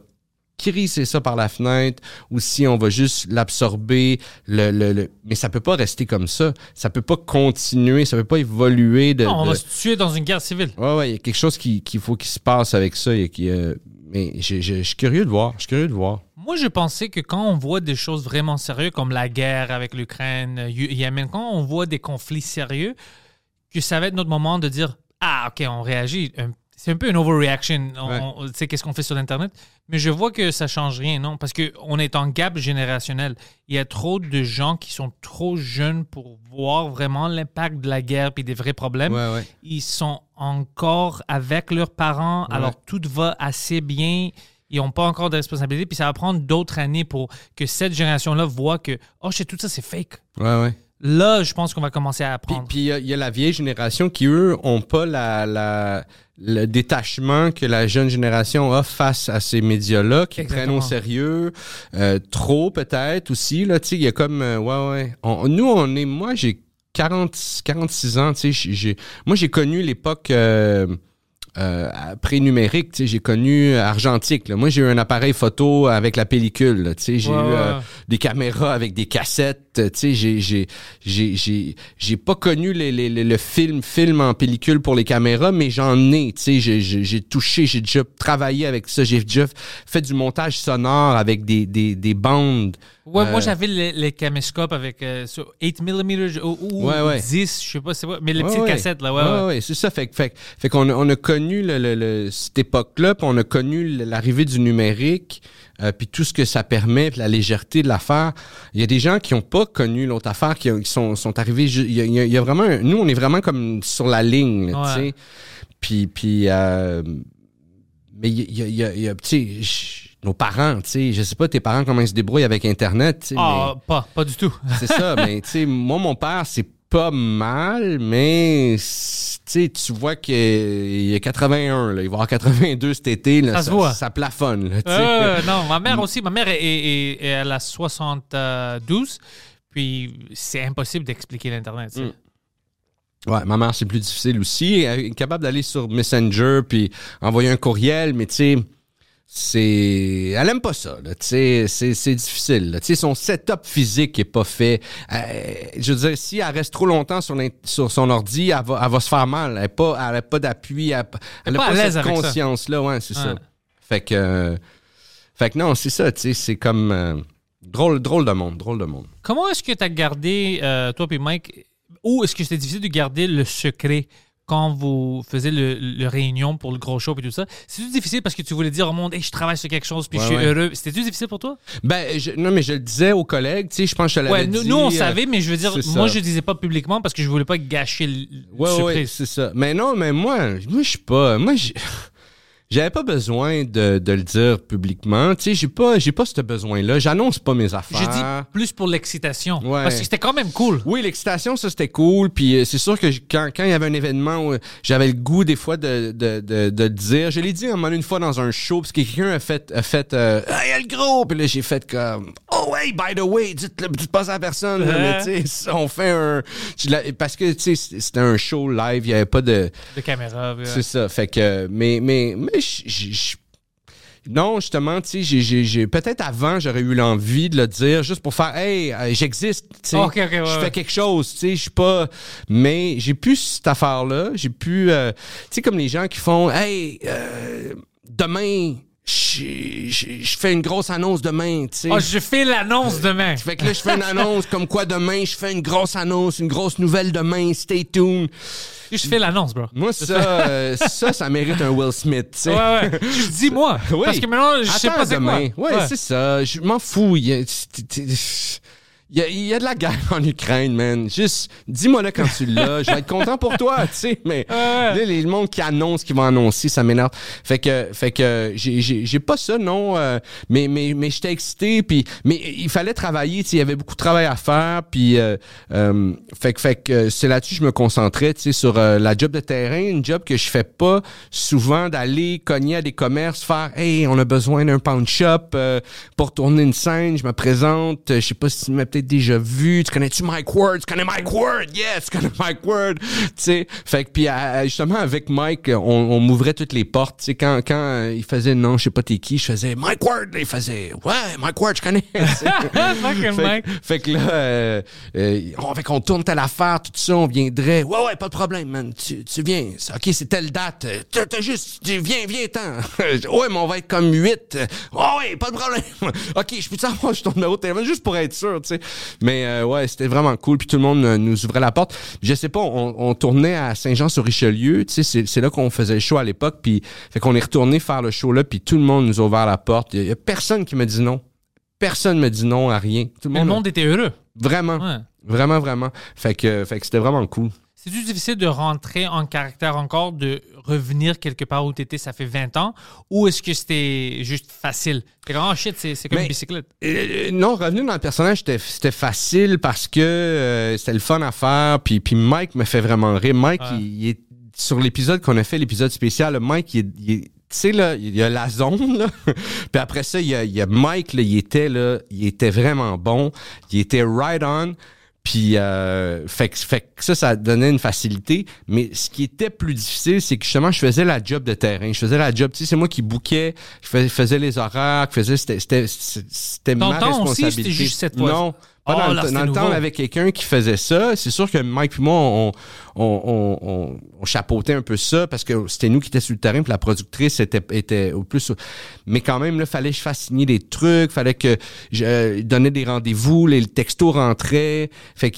crisser ça par la fenêtre ou si on va juste l'absorber. Le, le, le- Mais ça peut pas rester comme ça. Ça peut pas continuer, ça peut pas évoluer. De, Non, on de- va se tuer dans une guerre civile. Ouais, ouais, il y a quelque chose qui- faut qu'il se passe avec ça. et qui, euh, Mais je suis curieux de voir. Moi, je pensais que quand on voit des choses vraiment sérieuses comme la guerre avec l'Ukraine, euh, Yémen, quand on voit des conflits sérieux, que ça va être notre moment de dire Ah, OK, on réagit. Un- C'est un peu une overreaction. On- Ouais. on- sais, qu'est-ce qu'on fait sur Internet? Mais je vois que ça change rien, non? Parce qu'on est en gap générationnel. Il y a trop de gens qui sont trop jeunes pour voir vraiment l'impact de la guerre et des vrais problèmes Ouais, ouais. ils sont encore avec leurs parents, alors tout va assez bien. Ils n'ont pas encore de responsabilité, puis ça va prendre d'autres années pour que cette génération-là voit que, oh, shit, tout ça, c'est fake. Ouais, ouais. Là, je pense qu'on va commencer à apprendre. puis il y, a- il y a la vieille génération qui, eux, ont pas la, la- le détachement que la jeune génération a face à ces médias-là, qui Exactement. prennent au sérieux, euh, trop peut-être aussi. Là, tu sais, il y a comme, euh, ouais, ouais. On- nous, on est, moi, j'ai 40, 46 ans, tu sais, moi, j'ai connu l'époque euh, euh, pré-numérique, tu sais, j'ai connu argentique. Là. Moi, j'ai eu un appareil photo avec la pellicule, là, tu sais, j'ai Ouais, eu euh. Des caméras avec des cassettes, tu sais, j'ai j'ai j'ai j'ai j'ai pas connu les, les, les- le film film en pellicule pour les caméras, mais j'en ai, tu sais, j'ai j'ai touché, j'ai déjà travaillé avec ça, j'ai déjà fait du montage sonore avec des des des bandes. Ouais, moi, Euh, j'avais les, les caméscopes avec euh, sur 8 mm ou, ou Ouais, ouais. 10, je sais pas, c'est quoi, mais les petites ouais. cassettes, là, ouais, ouais, ouais. ouais, c'est ça. Fait, que- fait, que- fait qu'on a, on a connu le, le- le- cette époque-là, puis on a connu l'arrivée du numérique, euh, puis tout ce que ça permet, puis la légèreté de l'affaire. Il y a des gens qui n'ont pas connu l'autre affaire, qui, ont- qui sont, sont arrivés. Il y, a, il y a- vraiment, un- nous, on est vraiment comme sur la ligne, tu sais. Puis, puis, euh, mais il y a, y a- y tu sais, nos parents, tu sais, je sais pas tes parents comment ils se débrouillent avec Internet, mais- Ah, pas, pas du tout. c'est ça, mais tu sais, moi, mon père, c'est pas mal, mais tu vois qu'il y a 81, là, il va avoir 82 cet été, là, Ça se voit. ça plafonne. Là. Euh, non, ma mère aussi. Ma mère est, est- est- elle a 72, puis c'est impossible d'expliquer l'Internet. Mm. Ouais, ma mère, c'est plus difficile aussi. Elle est capable d'aller sur Messenger puis envoyer un courriel, mais tu sais, c'est. Elle aime pas ça, là. Tu sais, c'est, c'est difficile, là. Tu sais, son setup physique est pas fait. Euh, je veux dire, si elle reste trop longtemps sur, sur son ordi, elle va, elle va se faire mal. Elle a pas, elle a pas d'appui. Elle, elle a pas cette avec ça. conscience-là, ouais, c'est ça. Fait que. euh, fait que non, c'est ça, tu sais, c'est comme. euh, drôle, drôle de monde, drôle de monde. Comment est-ce que tu as gardé, euh, toi et Mike, ou est-ce que c'était difficile de garder le secret quand vous faisiez le, le réunion pour le gros show et tout ça? C'était difficile parce que tu voulais dire au monde, hey, je travaille sur quelque chose puis je Ouais, suis ouais. heureux. C'était difficile pour toi? Ben, je- non, mais je le disais aux collègues, tu sais, je pense que je l'avais Ouais, nous, dit, nous, on euh, savait, mais je veux dire, moi, je disais pas publiquement parce que je voulais pas gâcher le, le Ouais, ouais, surprise. c'est ça. Mais non, mais moi, moi, je suis pas. Moi, j'ai- j'avais pas besoin de, de le dire publiquement. Tu sais, j'ai pas, j'ai pas ce besoin-là. J'annonce pas mes affaires. J'ai dit plus pour l'excitation. Ouais. Parce que c'était quand même cool. Oui, l'excitation, ça c'était cool. Puis euh, c'est sûr que quand, quand il y avait un événement où j'avais le goût des fois de, de, de, de le dire. Je l'ai dit un moment une fois dans un show parce que quelqu'un a fait a fait euh, Hey, le gros! Puis là j'ai fait comme Oh hey, by the way, dites-le, dites pas ça à personne. là, mais tu sais, ça, on fait un. Parce que tu sais, c'était un show live, il y avait pas de. De caméra. ouais. C'est ça. Fait que, mais, mais, mais, non, justement, tu sais, j'ai, peut-être avant, j'aurais eu l'envie de le dire juste pour faire, hey, euh, j'existe, tu sais. Ok, ok, ouais, je fais quelque chose, tu sais, je suis pas, mais j'ai plus cette affaire-là. J'ai plus, euh, tu sais, comme les gens qui font, hey, euh, demain, je, je, je fais une grosse annonce demain, tu sais. Oh, je fais l'annonce demain. Fait que là, je fais une annonce comme quoi demain, je fais une grosse annonce, une grosse nouvelle demain, stay tuned. Je fais l'annonce, bro. Moi, ça, euh, ça, ça mérite un Will Smith, tu sais. Ouais, ouais. Je dis moi. Oui. Parce que maintenant, je sais pas c'est quoi. demain. Ouais, c'est ça. Je m'en fous. Il y, a, il y a- de la guerre en Ukraine, man. Juste, dis-moi là quand tu l'as. Je vais être content pour toi, tu sais. Mais là, les- le monde qui annonce, qui va annoncer, ça m'énerve. Fait que, fait que j'ai- pas ça, non. euh, mais mais, mais j'étais excité. Puis, mais il fallait travailler. tu sais, Il y avait beaucoup de travail à faire. Puis, euh, euh, fait que, fait que c'est là-dessus que je me concentrais, tu sais, sur euh, la job de terrain, une job que je fais pas souvent d'aller cogner à des commerces, faire Hey, on a besoin d'un pound shop euh, pour tourner une scène, je me présente, euh, je sais pas si tu mets peut-être déjà vu. Tu connais-tu Mike Ward? Tu connais Mike Ward? Yes, tu connais Mike Ward. Tu sais, fait que puis euh, justement avec Mike, on, on m'ouvrait toutes les portes. Tu sais, quand quand euh, il faisait non, je sais pas t'es qui, je faisais Mike Ward. Il faisait ouais, Mike Ward, je connais. Fait, Mike. fait que là, euh, euh, on, fait qu'on tourne telle affaire, tout ça, on viendrait. Ouais, ouais, pas de problème, man. Tu, tu viens. Ok, c'est telle date. Euh, T'as juste, tu viens, viens, tant. ouais, mais on va être comme huit. Ouais, ouais, pas de problème. ok, je peux savoir, je ton numéro de téléphone juste pour être sûr, tu sais? Mais euh, ouais, c'était vraiment cool. Puis tout le monde euh, nous ouvrait la porte. Je sais pas, on, on tournait à Saint-Jean-sur-Richelieu, tu sais, c'est- là qu'on faisait le show à l'époque. Puis fait qu'on est retourné faire le show là, puis tout le monde nous a ouvert la porte. Il y a personne qui me dit non. Personne me dit non à rien. Tout le Mais le monde, monde était heureux. vraiment, Ouais. vraiment, vraiment. Fait que, fait que c'était vraiment cool. C'est-tu difficile de rentrer en caractère encore, de revenir quelque part où tu étais, ça fait 20 ans, ou est-ce que c'était juste facile? T'es comme, oh shit, c'est comme Mais- une bicyclette. Euh, non, revenir dans le personnage, c'était, c'était facile parce que euh, c'était le fun à faire. Puis, puis Mike me fait vraiment rire. Mike, Ouais. il, il est sur l'épisode qu'on a fait, l'épisode spécial. Mike, il, est- il est- tu sais, là, il y a la zone, là. Puis après ça, il y a, il y a Mike, là, il était, là, il était vraiment bon. Il était right on. Puis, euh, fait, que- fait que ça, ça donnait une facilité. Mais ce qui était plus difficile, c'est que justement, je faisais la job de terrain. Je faisais la job, tu sais, c'est moi qui bouquais, je fais- faisais les horaires, je faisais, c'était, c'était, c'était ma aussi, responsabilité. c'était juste cette. Non. Pas Oh, dans, là, le, c'était dans le temps, on avait quelqu'un qui faisait ça. C'est sûr que Mike et moi, on, on, on, on, on chapeautait un peu ça parce que c'était nous qui étions sur le terrain puis la productrice était, était au plus... Mais quand même, là, fallait que je fasse signer des trucs, fallait que je euh, donnais des rendez-vous, les textos rentraient. Fait que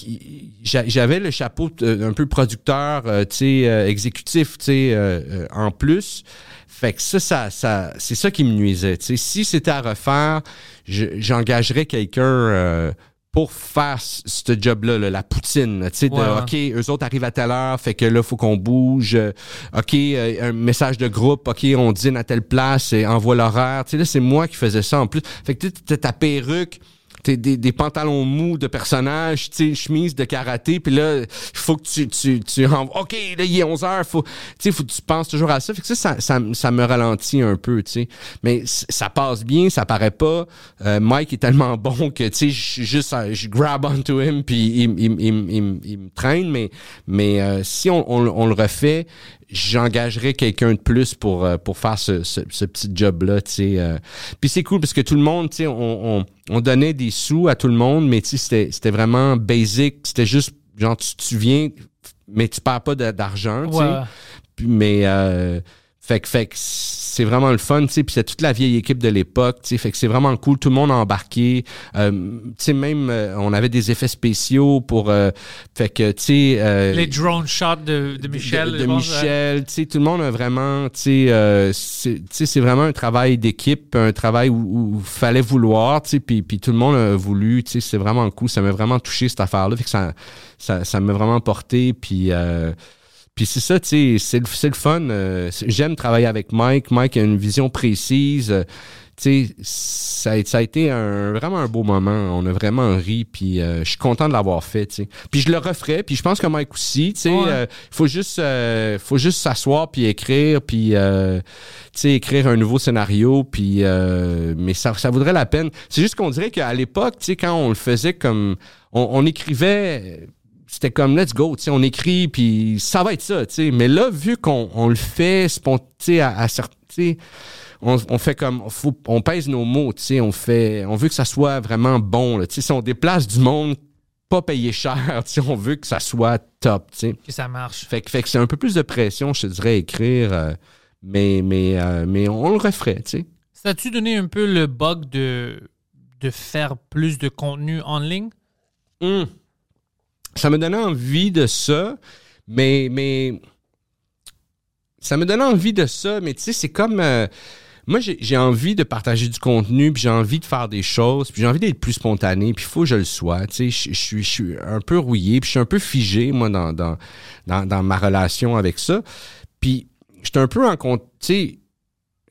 j'avais le chapeau euh, un peu producteur, euh, tu sais, euh, exécutif, tu sais, euh, en plus. Fait que ça, ça, ça c'est ça qui me nuisait. tu sais. Si c'était à refaire, je- j'engagerais quelqu'un euh, pour faire ce job-là, là, la poutine. Tu sais, Ouais. OK, eux autres arrivent à telle heure, fait que là, faut qu'on bouge. Euh, OK, euh, un message de groupe, OK, on dîne à telle place, et envoie l'horaire. Tu sais, là, c'est moi qui faisais ça en plus. Fait que tu ta perruque, des, des pantalons mous de personnages, tu sais, chemise de karaté, puis là, il faut que tu, tu, tu renvoies. OK, là, il est 11 heures, faut, tu faut que tu penses toujours à ça. Fait que ça, ça, ça, ça me ralentit un peu, tu sais. Mais ça passe bien, ça paraît pas. Euh, Mike est tellement bon que, tu sais, je juste, euh, je grab onto him, puis il, il, il, il, me traîne, mais, mais euh, si on, on le refait, j'engagerais quelqu'un de plus pour euh, pour faire ce, ce, ce petit job là tu sais euh. puis c'est cool parce que tout le monde tu sais on, on, on donnait des sous à tout le monde mais tu sais c'était c'était vraiment basic c'était juste genre tu, tu viens mais tu perds pas d'argent tu sais Ouais. Mais euh, fait que fait que c'est vraiment le fun tu sais puis c'est toute la vieille équipe de l'époque tu sais fait que c'est vraiment cool tout le monde a embarqué euh, tu sais même euh, on avait des effets spéciaux pour euh, fait que tu sais euh, Les drone shots de, de Michel. de, de Michel, tu sais, tout le monde a vraiment, tu sais, euh, c'est tu sais, c'est vraiment un travail d'équipe, un travail où, où fallait vouloir, tu sais, puis, puis tout le monde a voulu, tu sais, c'est vraiment cool, ça m'a vraiment touché cette affaire-là, fait que ça, ça, ça m'a vraiment porté, puis. Puis c'est ça, tu sais, c'est le, fun. euh, J'aime travailler avec Mike. Mike a une vision précise. euh, tu sais, ça, a- ça a été un, vraiment un beau moment. On a vraiment ri, puis euh, je suis content de l'avoir fait, tu sais. Puis je le referai, puis je pense que Mike aussi, tu sais. Ouais. euh, faut juste, euh, faut juste s'asseoir puis écrire, puis euh, tu sais, écrire un nouveau scénario, puis euh, mais ça, ça vaudrait la peine. C'est juste qu'on dirait qu'à l'époque, tu sais, quand on le faisait comme, on, on écrivait c'était comme let's go, tu sais, on écrit puis ça va être ça, tu sais. Mais là, vu qu'on on le fait spontané à, à certains, on, on fait comme, faut, on pèse nos mots, tu sais, on fait, on veut que ça soit vraiment bon, là, tu sais, si on déplace du monde pas payé cher, tu sais, on veut que ça soit top, tu sais. Que ça marche. Fait, que- fait que c'est un peu plus de pression, je te dirais, à écrire, euh, mais, mais, euh, mais on le referait, tu sais. Ça tu donné un peu le bug de, de faire plus de contenu en ligne? Hum. Ça me donnait envie de ça, mais, mais ça me donnait envie de ça, mais tu sais, c'est comme euh, moi j'ai envie de partager du contenu, puis j'ai envie de faire des choses, puis j'ai envie d'être plus spontané, puis il faut que je le sois. Tu sais, je- je suis je suis un peu rouillé, puis je suis un peu figé moi dans dans dans, dans ma relation avec ça, puis j'étais un peu en compte, tu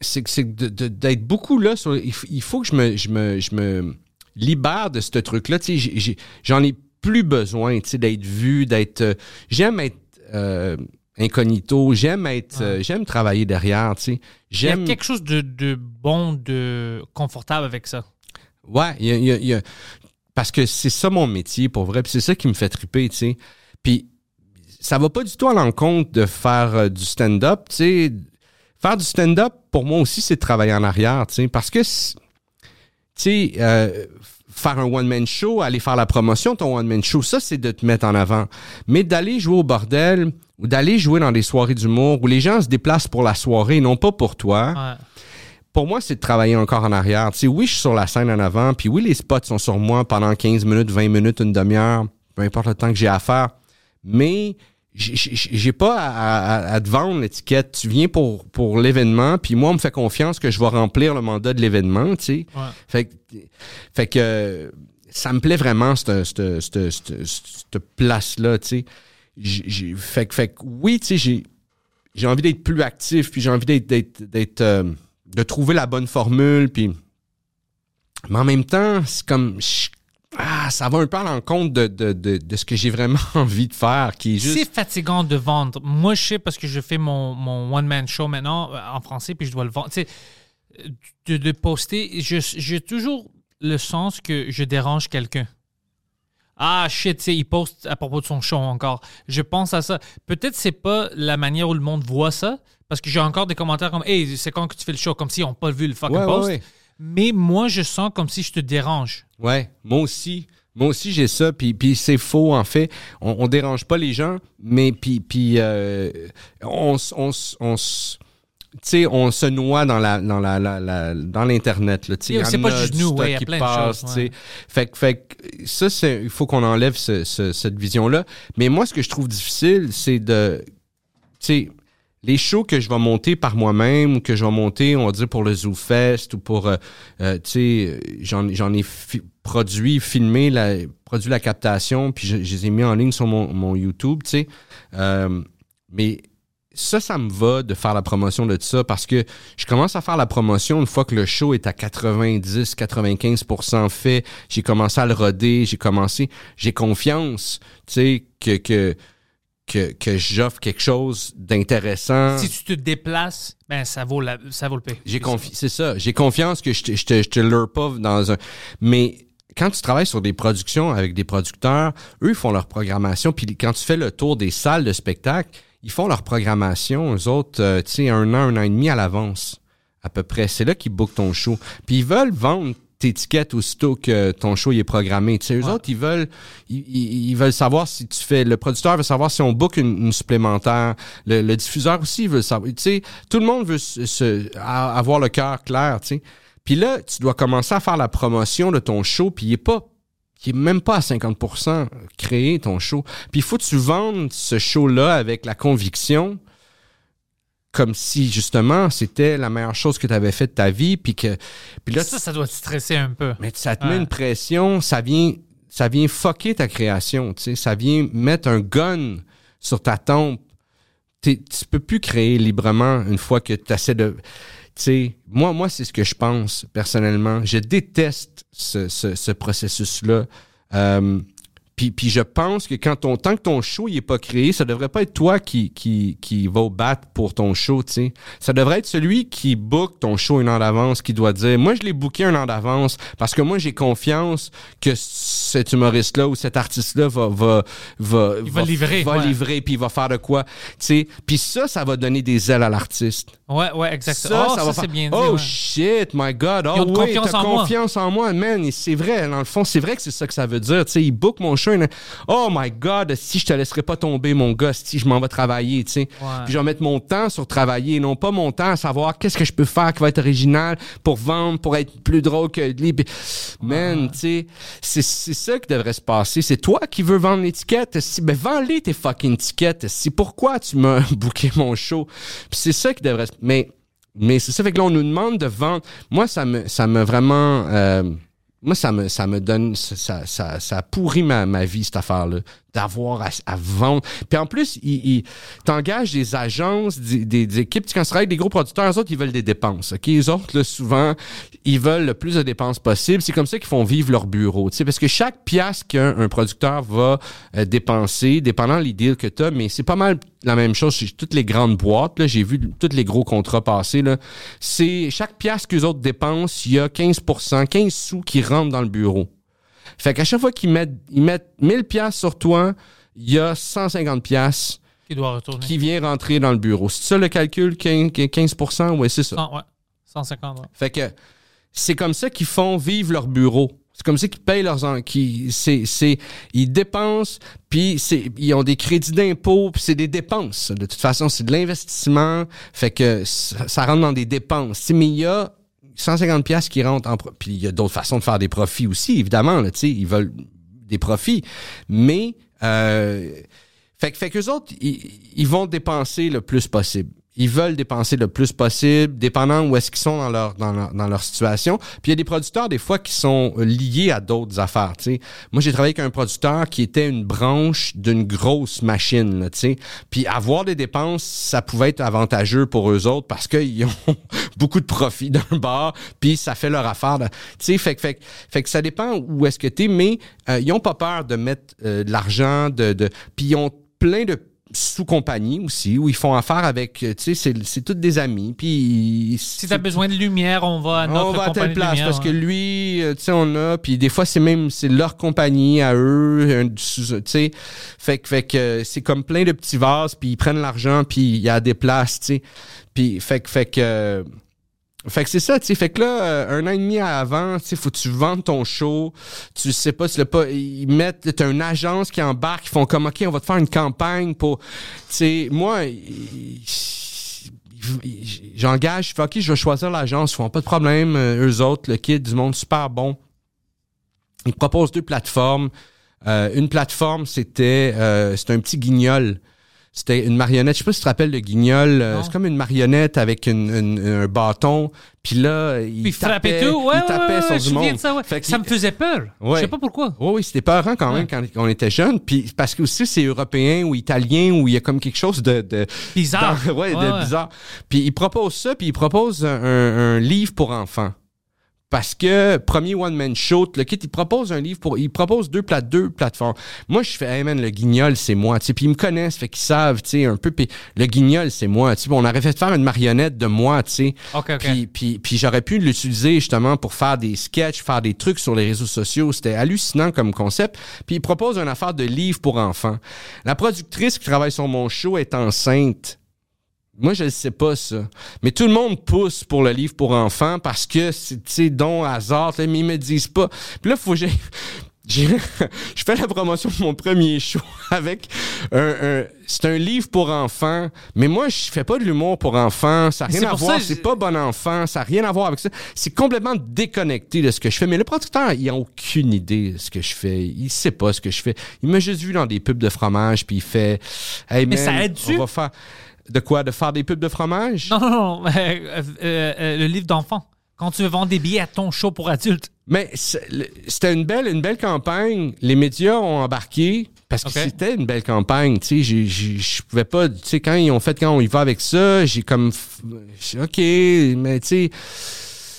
sais, c'est d'être beaucoup là sur il, faut que je me je me je me libère de ce truc là, tu sais, j'en ai plus besoin, d'être vu, d'être euh, j'aime être euh, incognito, j'aime être euh, j'aime travailler derrière, tu sais. Il y a J'aime quelque chose de, de bon, de confortable avec ça. Ouais, il y a, il y a- il y a- parce que c'est ça mon métier pour vrai, puis c'est ça qui me fait triper, tu sais. Puis ça va pas du tout à l'encontre de faire euh, du stand-up, tu sais. Faire du stand-up, pour moi aussi, c'est de travailler en arrière, tu sais, parce que, tu sais, euh, faire un one-man show, aller faire la promotion de ton one-man show, ça, c'est de te mettre en avant. Mais d'aller jouer au bordel ou d'aller jouer dans des soirées d'humour où les gens se déplacent pour la soirée, non pas pour toi, Ouais. pour moi, c'est de travailler encore en arrière. Tu sais, oui, je suis sur la scène en avant, puis oui, les spots sont sur moi pendant 15 minutes, 20 minutes, une demi-heure, peu importe le temps que j'ai à faire. Mais j'ai- pas à, à- à te vendre l'étiquette. Tu viens pour, pour l'événement, puis moi, on me fait confiance que je vais remplir le mandat de l'événement, tu sais. Ouais. Fait, que- fait que ça me plaît vraiment, cette, cette, cette, cette- place-là, tu sais. J'ai- Fait, que- fait que oui, tu sais, j'ai j'ai envie d'être plus actif, puis j'ai envie d'être, d'être, d'être, euh, de trouver la bonne formule, puis mais en même temps, c'est comme je- ah, ça va un peu à l'encontre de, de, de, de ce que j'ai vraiment envie de faire, qui est C'est juste fatigant de vendre. Moi, je sais parce que je fais mon, mon one-man show maintenant euh, en français, puis je dois le vendre. Tu sais, euh, de, de poster, j'ai toujours le sens que je dérange quelqu'un. Ah shit, tu sais, il poste à propos de son show encore. Je pense à ça. Peut-être c'est pas la manière où le monde voit ça, parce que j'ai encore des commentaires comme Hey, c'est quand que tu fais le show, comme si on pas vu le fucking Ouais, ouais, post. ouais. Mais moi, je sens comme si je te dérange. Ouais, moi aussi. Moi aussi, j'ai ça. Puis, puis c'est faux, en fait. On, on dérange pas les gens, mais puis, puis euh, on, on, on, on se noie dans la dans la, la- la- dans l'internet là. Tu sais, c'est pas juste nous, ouais, il y a qui plein de choses, tu sais. ouais. Fait que fait que ça, c'est il faut qu'on enlève ce- ce- cette vision là. Mais moi, ce que je trouve difficile, c'est de, tu sais, les shows que je vais monter par moi-même ou que je vais monter, on va dire pour le Zoo Fest ou pour, euh, euh, tu sais, j'en, j'en ai produit, filmé, la, produit la captation, puis je, les ai mis en ligne sur mon, mon YouTube, tu sais. Euh, mais ça, ça me va de faire la promotion de ça parce que je commence à faire la promotion une fois que le show est à 90-95% fait. J'ai commencé à le roder, j'ai commencé, j'ai confiance, tu sais, que, que, que j'offre quelque chose d'intéressant. Si tu te déplaces, ben ça vaut, la, ça vaut le paix. J'ai confi- c'est ça. J'ai confiance que je te, je te, je te pas dans un. Mais quand tu travailles sur des productions avec des producteurs, eux ils font leur programmation. Puis quand tu fais le tour des salles de spectacle, ils font leur programmation, eux autres, euh, tu sais, un an, un an et demi à l'avance, à peu près. C'est là qu'ils bookent ton show. Puis ils veulent vendre tes tickets aussitôt que ton show est programmé. Tu sais, eux Ouais. autres, ils veulent, ils, veulent savoir si tu fais, le producteur veut savoir si on book une, une supplémentaire. Le, le diffuseur aussi veut savoir. Tu sais, tout le monde veut se, se- a- avoir le cœur clair, tu sais. Puis là, tu dois commencer à faire la promotion de ton show, puis il est pas qui est même pas à 50% créé ton show. Puis il faut que tu vendes ce show-là avec la conviction comme si justement c'était la meilleure chose que tu avais fait de ta vie puis que puis là ça, ça doit te stresser un peu. mais ça te met une pression, ça vient, ça vient fucker ta création, tu sais, ça vient mettre un gun sur ta tombe. Tu peux plus créer librement une fois que tu essaies de, tu sais, moi, moi, c'est ce que je pense personnellement. Je déteste ce, ce, ce processus-là. Euh, puis, puis je pense que quand ton, tant que ton show il est pas créé, ça devrait pas être toi qui, qui, qui va au bat pour ton show, tu sais. Ça devrait être celui qui book ton show un an d'avance, qui doit dire, moi je l'ai booké un an d'avance parce que moi j'ai confiance que cet humoriste-là ou cet artiste-là va, va, va, Il va livrer, va ouais. livrer puis il va faire de quoi, tu sais. Puis ça, ça va donner des ailes à l'artiste. Ouais, ouais, exact. Ça, oh, ça ça, va c'est bien dit. Oh ouais. shit, my God. Oh oui, confiance en moi. confiance en moi, man. C'est vrai, dans le fond, c'est vrai que c'est ça que ça veut dire. Tu sais, il book mon show. Oh my God, si je te laisserai pas tomber, mon gars, si je m'en vais travailler, tu sais. Puis je vais mettre mon temps sur travailler, non pas mon temps à savoir qu'est-ce que je peux faire qui va être original pour vendre, pour être plus drôle que lui. Man, tu sais, c'est c'est ça qui devrait se passer. C'est toi qui veux vendre l'étiquette. Si, ben, vends-les tes fucking tickets. Si, pourquoi tu m'as booké mon show? Puis c'est ça qui devrait se... Mais, mais c'est ça, fait que là, on nous demande de vendre. Moi, ça me, ça me vraiment... euh, moi, ça me, ça me donne... Ça, ça, ça, pourrit ma, ma vie, cette affaire-là. D'avoir à, à vendre. Puis en plus, ils, t'engagent des agences, des, équipes. Quand tu travailles avec des gros producteurs, eux autres, ils veulent des dépenses. OK? Les autres, là, souvent, ils veulent le plus de dépenses possible. C'est comme ça qu'ils font vivre leur bureau. Sais, parce que chaque pièce qu'un un producteur va euh, dépenser, dépendant les deals que tu as, mais c'est pas mal la même chose chez toutes les grandes boîtes. Là, j'ai vu tous les gros contrats passer. Là, c'est chaque pièce qu'eux autres dépensent, il y a 15% 15 sous qui rentrent dans le bureau. Fait qu'à chaque fois qu'ils mettent, ils mettent 1000 pièces sur toi, il y a 150 pièces Qui doit retourner. qui vient rentrer dans le bureau. C'est ça le calcul, 15, 15%? Oui, c'est ça. 100, ouais. 150, ouais. Fait que c'est comme ça qu'ils font vivre leur bureau. C'est comme ça qu'ils payent leurs qui c'est c'est ils dépensent puis c'est ils ont des crédits d'impôt puis c'est des dépenses. De toute façon, c'est de l'investissement, fait que ça, rentre dans des dépenses. Mais il y a 150 pièces qui rentrent en puis il y a d'autres façons de faire des profits aussi évidemment là, tu sais, ils veulent des profits, mais euh, fait que fait qu'eux autres ils, ils vont dépenser le plus possible. Ils veulent dépenser le plus possible, dépendant où est-ce qu'ils sont dans leur, dans leur, dans leur situation. Puis il y a des producteurs, des fois, qui sont liés à d'autres affaires, tu sais. Moi, j'ai travaillé avec un producteur qui était une branche d'une grosse machine, tu sais. Puis avoir des dépenses, ça pouvait être avantageux pour eux autres parce qu'ils ont beaucoup de profit d'un bar, puis ça fait leur affaire. Tu sais, fait, que- fait, fait que ça dépend où est-ce que tu es, mais euh, ils ont pas peur de mettre euh, de l'argent, de, de, puis ils ont plein de sous-compagnies aussi, où ils font affaire avec, euh, tu sais, c'est- c'est tous des amis, puis... Si t'as besoin de lumière, on va à notre on va à compagnie telle place lumière, parce que lui, euh, tu sais, on a, puis des fois c'est même c'est leur compagnie à eux, tu sais, fait que fait que euh, c'est comme plein de petits vases, puis ils prennent l'argent, puis il y a des places, tu sais, puis fait que fait que fait que c'est ça, tu sais, fait que là euh, un an et demi avant, tu sais, faut que tu vendes ton show, tu sais pas, tu l'as pas, ils mettent, t'as une agence qui embarque, ils font comme ok, on va te faire une campagne pour, tu sais, moi. j'engage, je fais OK, je vais choisir l'agence, ils font pas de problème, euh, eux autres, le kit du monde super bon. Ils proposent deux plateformes. Euh, une plateforme, c'était euh, c'était un petit guignol. C'était une marionnette. Je sais pas si tu te rappelles le guignol. euh, c'est comme une marionnette avec une, une- un bâton. Puis là, il Puis tapait, tout. Ouais, il tapait ouais, sur ouais, du me souviens monde. de ça. Fait me faisait peur. Je sais pas pourquoi. oui, oui, c'était peurant quand même quand on était jeune. Puis parce que aussi c'est européen ou italien où il y a comme quelque chose de, de Bizarre. dans- de bizarre. Puis il propose ça, puis il propose un, un- un livre pour enfants. Parce que premier one man show, le kit, il propose un livre pour, il propose deux plate deux plateformes. Moi, je fais, hey man, le guignol, c'est moi, tu sais. Puis ils me connaissent, fait qu'ils savent, tu sais, un peu. Puis le guignol, c'est moi, tu sais. On aurait fait faire une marionnette de moi, tu sais. Ok, ok. Puis, puis, puis j'aurais pu l'utiliser justement pour faire des sketchs, faire des trucs sur les réseaux sociaux. C'était hallucinant comme concept. Puis il propose une affaire de livre pour enfants. La productrice qui travaille sur mon show est enceinte. Moi, je ne sais pas ça. Mais tout le monde pousse pour le livre pour enfants parce que c'est, don hasard, mais ils me disent pas. Puis là, faut que j'ai... j'ai- je fais la promotion de mon premier show avec un, un- c'est un livre pour enfants, mais moi je fais pas de l'humour pour enfants, ça n'a rien à voir, c'est pas bon enfant, ça n'a rien à voir avec ça. C'est complètement déconnecté de ce que je fais, mais le producteur, il a aucune idée de ce que je fais, il sait pas ce que je fais. Il m'a juste vu dans des pubs de fromage puis il fait "Hey Mais ça aide-tu? on va faire de quoi? De faire des pubs de fromage? Non, non, non. euh, euh, euh, le livre d'enfant. Quand tu veux vendre des billets à ton show pour adultes. Mais c'était une belle, une belle campagne. Les médias ont embarqué parce que c'était une belle campagne. Tu sais, je pouvais pas. Tu sais, quand ils ont fait, quand on y va avec ça, j'ai comme, ok, mais tu sais,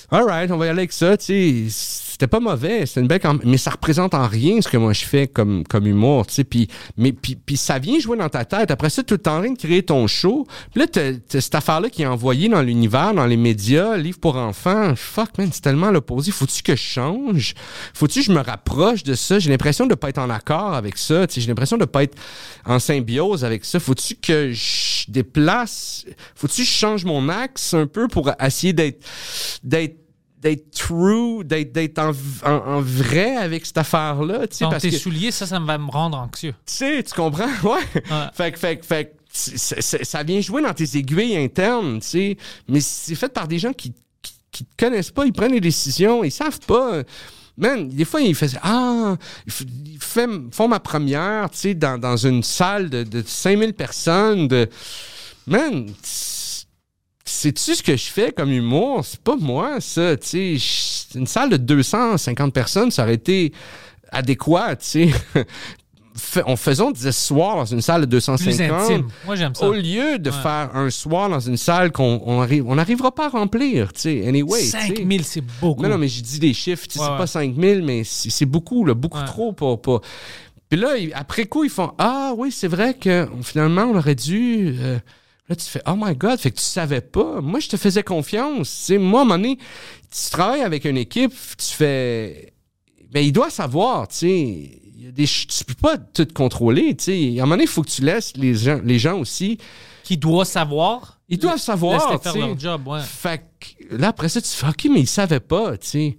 alright, on va y aller avec ça. Tu sais, c'était pas mauvais, c'était une belle campagne, mais ça représente en rien ce que moi je fais comme comme humour. Tu sais, puis mais puis, puis ça vient jouer dans ta tête. Après ça, tu es en train de créer ton show. Puis là, t'as t'as cette affaire-là qui est envoyée dans l'univers, dans les médias, livre pour enfants. Fuck, man, c'est tellement l'opposé. Faut-tu que je change? Faut-tu que je me rapproche de ça? J'ai l'impression de pas être en accord avec ça. Tu sais, J'ai l'impression de pas être en symbiose avec ça. Faut-tu que je déplace? Faut-tu que je change mon axe un peu pour essayer d'être d'être d'être true, d'être d'être en, en- en vrai avec cette affaire-là, tu sais, parce tes que, tu souliers, ça, ça va me rendre anxieux. sais, tu comprends? Ouais. Ouais. Fait que, fait que, fait c'est- ça vient jouer dans tes aiguilles internes, tu sais, mais c'est fait par des gens qui, qui, qui te connaissent pas, ils prennent des décisions, ils savent pas. Man, des fois, ils faisaient Ah, ils font ma première, tu sais, dans, dans une salle de, de 5000 personnes. De... Man, sais-tu ce que je fais comme humour? C'est pas moi, ça, tu sais. Une salle de 250 personnes, ça aurait été adéquat, tu sais. On faisons 10 soirs dans une salle de Plus 250 intime. Moi, j'aime ça. au lieu de Ouais. faire un soir dans une salle qu'on on arrive, on n'arrivera pas à remplir, tu sais, anyway. tu sais. 5000, c'est beaucoup. Non, non, mais j'ai dit des chiffres, tu sais, Ouais, c'est ouais. pas 5000, mais c'est beaucoup, là, beaucoup trop pour, pour- Puis là, après coup, ils font Ah oui, c'est vrai que finalement, on aurait dû. euh, Là, tu fais Oh my God, fait que tu savais pas. Moi, je te faisais confiance. Tu sais, moi, à un moment donné, tu travailles avec une équipe, tu fais. ben, il doit savoir, tu sais. Il y a des ch- Tu peux pas tout contrôler, tu sais. À un moment donné, il faut que tu laisses les gens, les gens aussi. Qui doit savoir. Ils doivent savoir, faire leur job, ouais. Fait que là, après ça, tu fais OK, mais ils savaient pas, tu sais.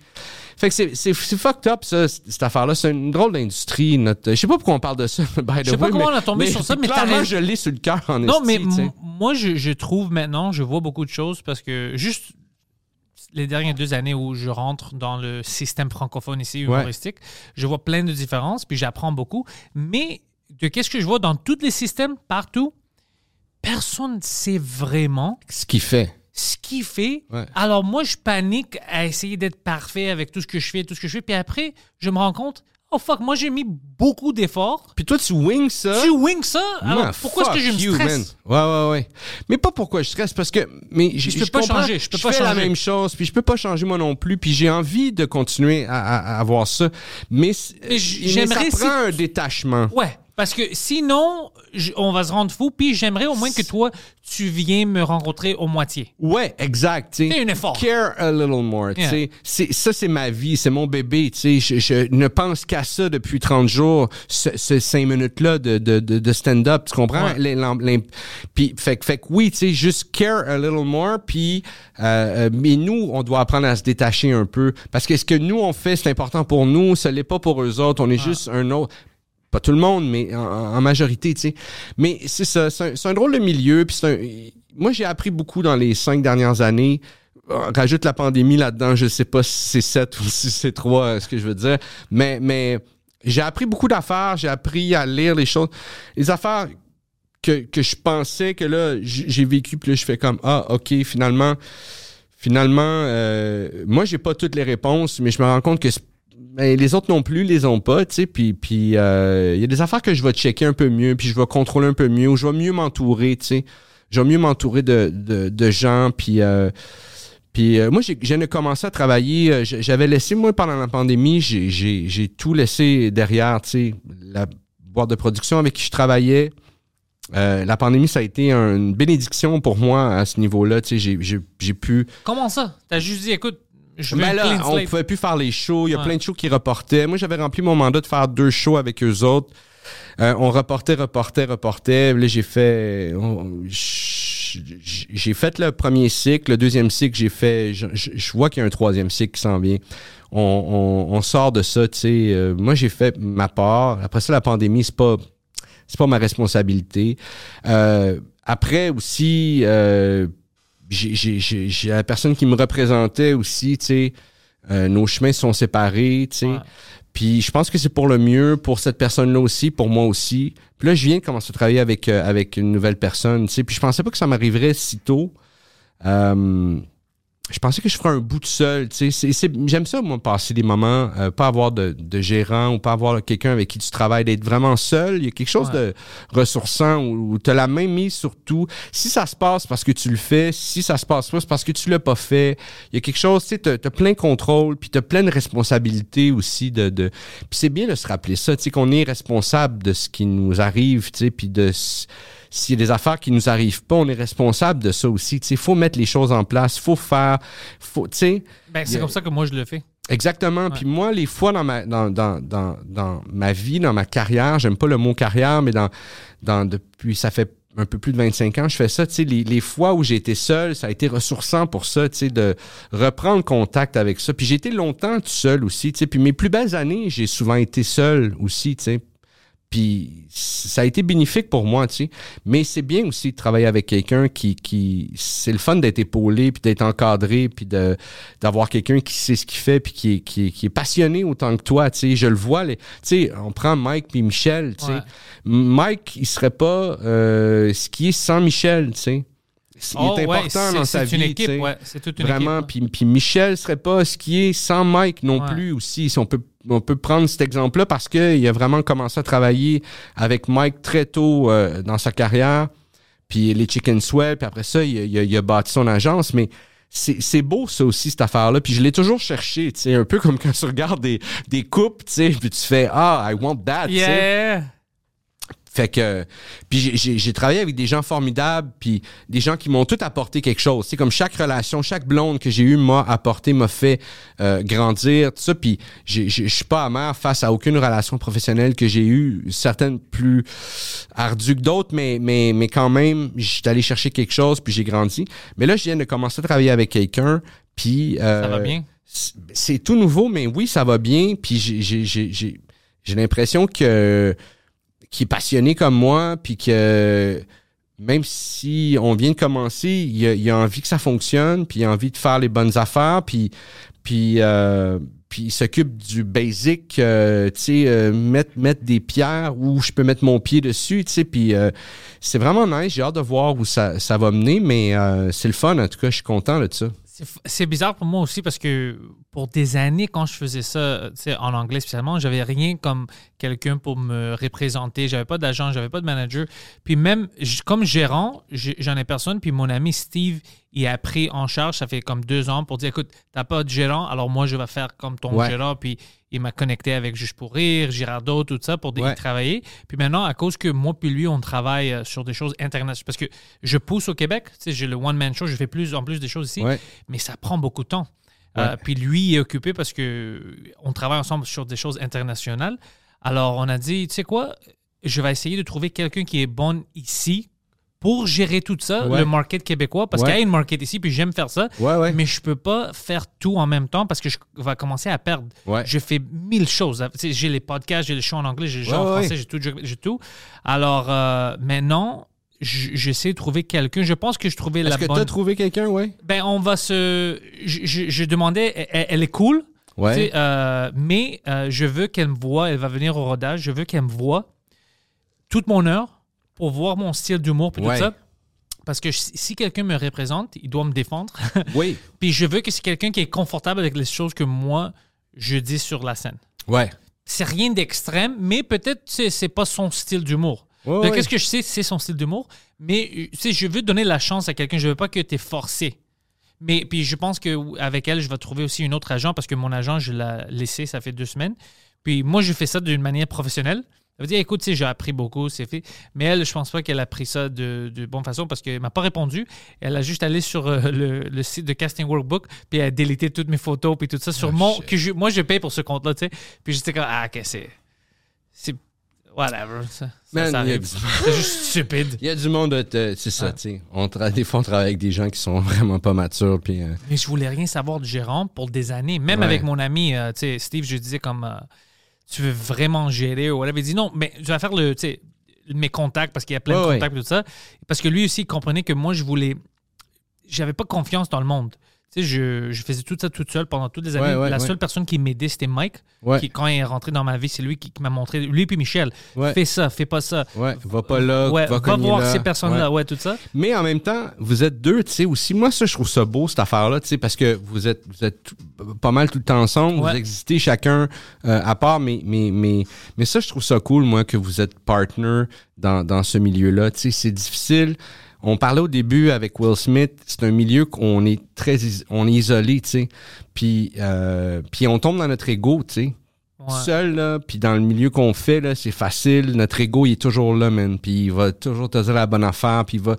Fait que c'est- fucked up, ça, cette affaire-là. C'est une drôle d'industrie. notre- Je sais pas pourquoi on parle de ça, by the Je sais pas way, comment mais- on a tombé mais sur ça, mais clairement, je l'ai sur le cœur en Non, mais esti, moi, je, je trouve maintenant, je vois beaucoup de choses parce que juste les dernières deux années où je rentre dans le système francophone ici, humoristique, je vois plein de différences, puis j'apprends beaucoup. Mais de qu'est-ce que je vois dans tous les systèmes, partout, personne ne sait vraiment Ce qu'il fait. Ce qu'il fait. Ouais. Alors moi, je panique à essayer d'être parfait avec tout ce que je fais, tout ce que je fais. Puis après, je me rends compte, oh fuck, moi j'ai mis beaucoup d'efforts. Puis toi, tu wings ça? Tu wings ça? Alors Man, pourquoi est-ce que je me stresse? man. Ouais, ouais, ouais. Mais pas pourquoi je stresse, parce que. Mais je, je peux je pas changer, je peux pas fais la changer. même chose, puis je peux pas changer moi non plus, puis j'ai envie de continuer à, à- à avoir ça. Mais, j'aimerais ça si- prend un détachement. Ouais, parce que sinon, on va se rendre fou. Puis j'aimerais au moins que toi, tu viennes me rencontrer au moitié. Ouais, exact. Fais un effort. Care a little more. Yeah. C'est, ça, c'est ma vie, c'est mon bébé. tu sais. Je, je ne pense qu'à ça depuis 30 jours, ce, ce cinq minutes-là de, de, de, de stand-up. Tu comprends? Ouais. Puis, fait, que- fait que oui, tu sais, juste care a little more. Puis, euh, euh, mais nous, on doit apprendre à se détacher un peu. Parce que ce que nous, on fait, c'est important pour nous, ce n'est pas pour eux autres. On est juste un autre pas tout le monde, mais en, majorité, tu sais. Mais c'est ça, c'est un, un drôle de milieu. Puis un- moi, j'ai appris beaucoup dans les cinq dernières années. Rajoute la pandémie là-dedans, je sais pas si c'est sept ou si c'est trois, euh, ce que je veux dire. Mais, mais j'ai appris beaucoup d'affaires, j'ai appris à lire les choses. Les affaires que, que je pensais que là, j'ai vécu, puis là, je fais comme, ah, OK, finalement, finalement, euh, moi, j'ai pas toutes les réponses, mais je me rends compte que c'est- ben, les autres non plus les ont pas, tu sais, puis puis euh, il y a des affaires que je vais checker un peu mieux, puis je vais contrôler un peu mieux, je vais mieux m'entourer, tu sais. Je vais mieux m'entourer de, de, gens, puis euh, puis euh, moi, j'ai- commencer à travailler. euh, J'avais laissé, moi, pendant la pandémie, j'ai- tout laissé derrière, tu sais, la boîte de production avec qui je travaillais. Euh, la pandémie, ça a été une bénédiction pour moi à ce niveau-là. Tu sais, j'ai pu Comment ça? T'as juste dit, écoute, je mais là, on pouvait plus faire les shows. Il y a Ouais. plein de shows qui reportaient. Moi, j'avais rempli mon mandat de faire deux shows avec eux autres. Euh, on reportait, reportait, reportait. Là, j'ai fait... j'ai fait le premier cycle. Le deuxième cycle, j'ai fait... Je, je- je vois qu'il y a un troisième cycle qui s'en vient. On, on- on sort de ça, tu sais. Euh, moi, j'ai fait ma part. Après ça, la pandémie, c'est pas... C'est pas ma responsabilité. Euh, après aussi... j'ai- j'ai j'ai- j'ai la personne qui me représentait aussi, tu sais, euh, nos chemins sont séparés, tu sais. Ouais. Puis je pense que c'est pour le mieux pour cette personne-là aussi, pour moi aussi. Puis là, je viens de commencer à travailler avec, euh, avec une nouvelle personne, tu sais. Puis je pensais pas que ça m'arriverait si tôt. Euh, je pensais que je ferais un bout de seul, tu J'aime ça, moi, passer des moments, euh, pas avoir de, de gérant ou pas avoir quelqu'un avec qui tu travailles, d'être vraiment seul. Il y a quelque chose Ouais. de ressourçant où, où tu as la main mise sur tout. Si ça se passe parce que tu le fais, si ça se passe pas, c'est parce que tu l'as pas fait. Il y a quelque chose, tu sais, t'as as plein de contrôle, puis t'as plein de responsabilités aussi. De, de... Puis c'est bien de se rappeler ça, tu sais, qu'on est responsable de ce qui nous arrive, tu sais, puis de... S'il y a des affaires qui nous arrivent pas, on est responsable de ça aussi. Il faut mettre les choses en place, faut faire, faut, tu sais, Ben, c'est comme ça que moi, je le fais. Exactement. Puis moi, les fois dans ma, dans, dans, dans, dans ma vie, dans ma carrière, j'aime pas le mot carrière, mais dans, dans depuis, ça fait un peu plus de 25 ans, je fais ça. Tu sais, les, les fois où j'ai été seul, ça a été ressourçant pour ça, tu sais, de reprendre contact avec ça. Puis j'ai été longtemps seul aussi, tu sais. Puis mes plus belles années, j'ai souvent été seul aussi, tu sais. Puis ça a été bénéfique pour moi, tu sais. Mais c'est bien aussi de travailler avec quelqu'un qui, qui c'est le fun d'être épaulé, puis d'être encadré, puis de d'avoir quelqu'un qui sait ce qu'il fait, puis qui est, qui, qui est passionné autant que toi, tu sais. Je le vois, les, tu sais, on prend Mike puis Michel, tu sais. Ouais. Mike, il serait pas euh, ce qui est sans Michel, tu sais. Il Oh, est ouais, important c'est- dans sa c'est vie, une tu sais. équipe, ouais. C'est toute une Vraiment, puis, puis Michel serait pas ce qui est sans Mike non Ouais. plus aussi. Si on peut, on peut prendre cet exemple-là parce qu'il a vraiment commencé à travailler avec Mike très tôt euh, dans sa carrière. Puis les Chicken Swell, puis après ça, il, a- bâti son agence. Mais c'est beau ça aussi, cette affaire-là. Puis je l'ai toujours cherché, un peu comme quand tu regardes des, des coupes, tu sais, puis tu fais « Ah, I want that »! Fait que, puis j'ai- travaillé avec des gens formidables, puis des gens qui m'ont tout apporté quelque chose. C'est comme chaque relation, chaque blonde que j'ai eue m'a apporté, m'a fait euh, grandir, tout ça. Puis je suis pas amer face à aucune relation professionnelle que j'ai eue, certaines plus ardues que d'autres, mais mais mais quand même, j'étais allé chercher quelque chose, puis j'ai grandi. Mais là, je viens de commencer à travailler avec quelqu'un, puis euh, Ça va bien? c'est- tout nouveau, mais oui, ça va bien. Puis j'ai- j'ai j'ai- j'ai- j'ai l'impression que qui est passionné comme moi, puis que même si on vient de commencer, il a, a envie que ça fonctionne, puis il a envie de faire les bonnes affaires, puis puis euh, puis il s'occupe du basic, euh, tu sais, euh, mettre mettre des pierres où je peux mettre mon pied dessus, tu sais, puis c'est vraiment nice. J'ai hâte de voir où ça, ça va mener, mais c'est le fun en tout cas. Je suis content de ça. C'est bizarre pour moi aussi parce que pour des années, quand je faisais ça, euh, en anglais spécialement, j'avais rien comme quelqu'un pour me représenter. J'avais pas d'agent, j'avais pas de manager. Puis même, comme gérant, j'en ai personne. Puis mon ami Steve, il a pris en charge, ça fait comme deux ans, pour dire écoute, t'as pas de gérant, alors moi, je vais faire comme ton Ouais. gérant. Puis il m'a connecté avec Juste pour Rire, Girardot, tout ça, pour Ouais. y travailler. Puis maintenant, à cause que moi puis lui, on travaille euh, sur des choses internationales, parce que je pousse au Québec, j'ai le one-man show, je fais plus en plus des choses ici Ouais. mais ça prend beaucoup de temps. Euh, puis lui est occupé parce que on travaille ensemble sur des choses internationales. Alors on a dit, tu sais quoi, je vais essayer de trouver quelqu'un qui est bon ici pour gérer tout ça, Ouais. le market québécois, parce Ouais. qu'il y a une market ici, puis j'aime faire ça. Ouais. Mais je peux pas faire tout en même temps parce que je vais commencer à perdre. Je fais mille choses. J'ai les podcasts, j'ai le show en anglais, j'ai le show Ouais, en français, j'ai tout, j'ai tout. Alors euh, maintenant, j'essaie de trouver quelqu'un. Je pense que je trouvais la Est-ce que bonne. tu as trouvé quelqu'un, ouais? Ben, on va se. Je, je- je demandais, elle, elle est cool, tu Ouais. sais, euh, mais euh, je veux qu'elle me voie. Elle va venir au rodage. Je veux qu'elle me voie toute mon heure pour voir mon style d'humour puis Ouais. tout ça. Parce que si si quelqu'un me représente, il doit me défendre. Oui. puis je veux que c'est quelqu'un qui est confortable avec les choses que moi je dis sur la scène. Ouais. C'est rien d'extrême, mais peut-être tu sais, c'est pas son style d'humour. Ouais. Qu'est-ce que je sais, c'est son style d'humour. Mais euh, tu sais, je veux donner la chance à quelqu'un. Je veux pas que tu es forcé. Mais puis je pense que avec elle, je vais trouver aussi une autre agent parce que mon agent, je l'ai laissé, ça fait deux semaines. Puis moi, je fais ça d'une manière professionnelle. Ça veut dire, écoute, tu sais, j'ai appris beaucoup, c'est fait. Mais elle, je pense pas qu'elle a pris ça de, de bonne façon parce qu'elle m'a pas répondu. Elle a juste allé sur euh, le, le site de Casting Workbook, puis elle a délité toutes mes photos, puis tout ça sur mon. shit. Que je- moi, je paye pour ce compte-là, tu sais. Puis j'étais comme, ah, ok, c'est. Whatever. Ça, Man, ça du- C'est juste stupide. Il y a du monde, de- c'est ça, Ouais. tu sais. On tra- des fois, on travaille avec des gens qui sont vraiment pas matures, puis... euh, Mais je voulais rien savoir du gérant pour des années. Même Ouais. avec mon ami, euh, tu sais, Steve, je disais comme, euh, tu veux vraiment gérer ou whatever. Il dit non, mais je vais faire le, tu sais, mes contacts parce qu'il y a plein de ouais. contacts et tout ça. Parce que lui aussi, il comprenait que moi, je voulais, j'avais pas confiance dans le monde. Tu sais, je, je faisais tout ça toute seule pendant toutes les années. Ouais, ouais, La ouais. seule personne qui m'aidait, c'était Mike. Qui, quand il est rentré dans ma vie, c'est lui qui, qui m'a montré. Lui puis Michel, fais ça, fais pas ça. Va pas là, va voir là. ces personnes-là, Ouais. ouais, tout ça. Mais en même temps, vous êtes deux, tu sais, aussi. Moi, ça, je trouve ça beau, cette affaire-là, tu sais, parce que vous êtes, vous êtes tout- pas mal tout le temps ensemble, vous existez chacun euh, à part, mais, mais, mais, mais ça, je trouve ça cool, moi, que vous êtes partner dans, dans ce milieu-là. Tu sais, c'est difficile. On parlait au début avec Will Smith, c'est un milieu qu'on est très, on est isolé, tu sais. Puis, euh, puis on tombe dans notre ego, tu sais. Ouais. Seul, là, puis dans le milieu qu'on fait, là, c'est facile. Notre ego, il est toujours là, man. Puis il va toujours te dire la bonne affaire, puis il va...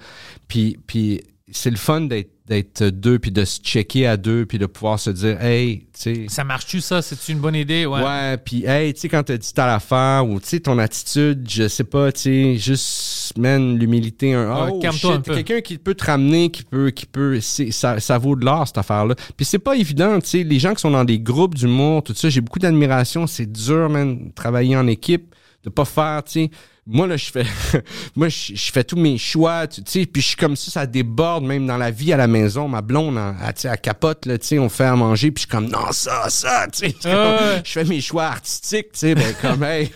Puis, puis c'est le fun d'être d'être deux, puis de se checker à deux, puis de pouvoir se dire, hey, tu sais... Ça marche-tu, ça? C'est une bonne idée? Ouais. Ouais, puis hey, tu sais, quand t'as dit telle affaire, ou tu sais, ton attitude, je sais pas, tu sais, juste, man, l'humilité, un, oh, quelqu'un qui peut te ramener, qui peut, qui peut, ça, ça vaut de l'or, cette affaire-là. Puis c'est pas évident, tu sais, les gens qui sont dans des groupes d'humour, tout ça, j'ai beaucoup d'admiration, c'est dur, man, travailler en équipe, de pas faire, tu sais, moi, là, je fais, moi, je, je fais tous mes choix, tu sais, puis je suis comme ça, ça déborde même dans la vie à la maison. Ma blonde, elle, capote, là, tu sais, on fait à manger, puis je suis comme, non, ça, ça, tu sais. je fais mes choix artistiques, tu sais, ben, comme, hey,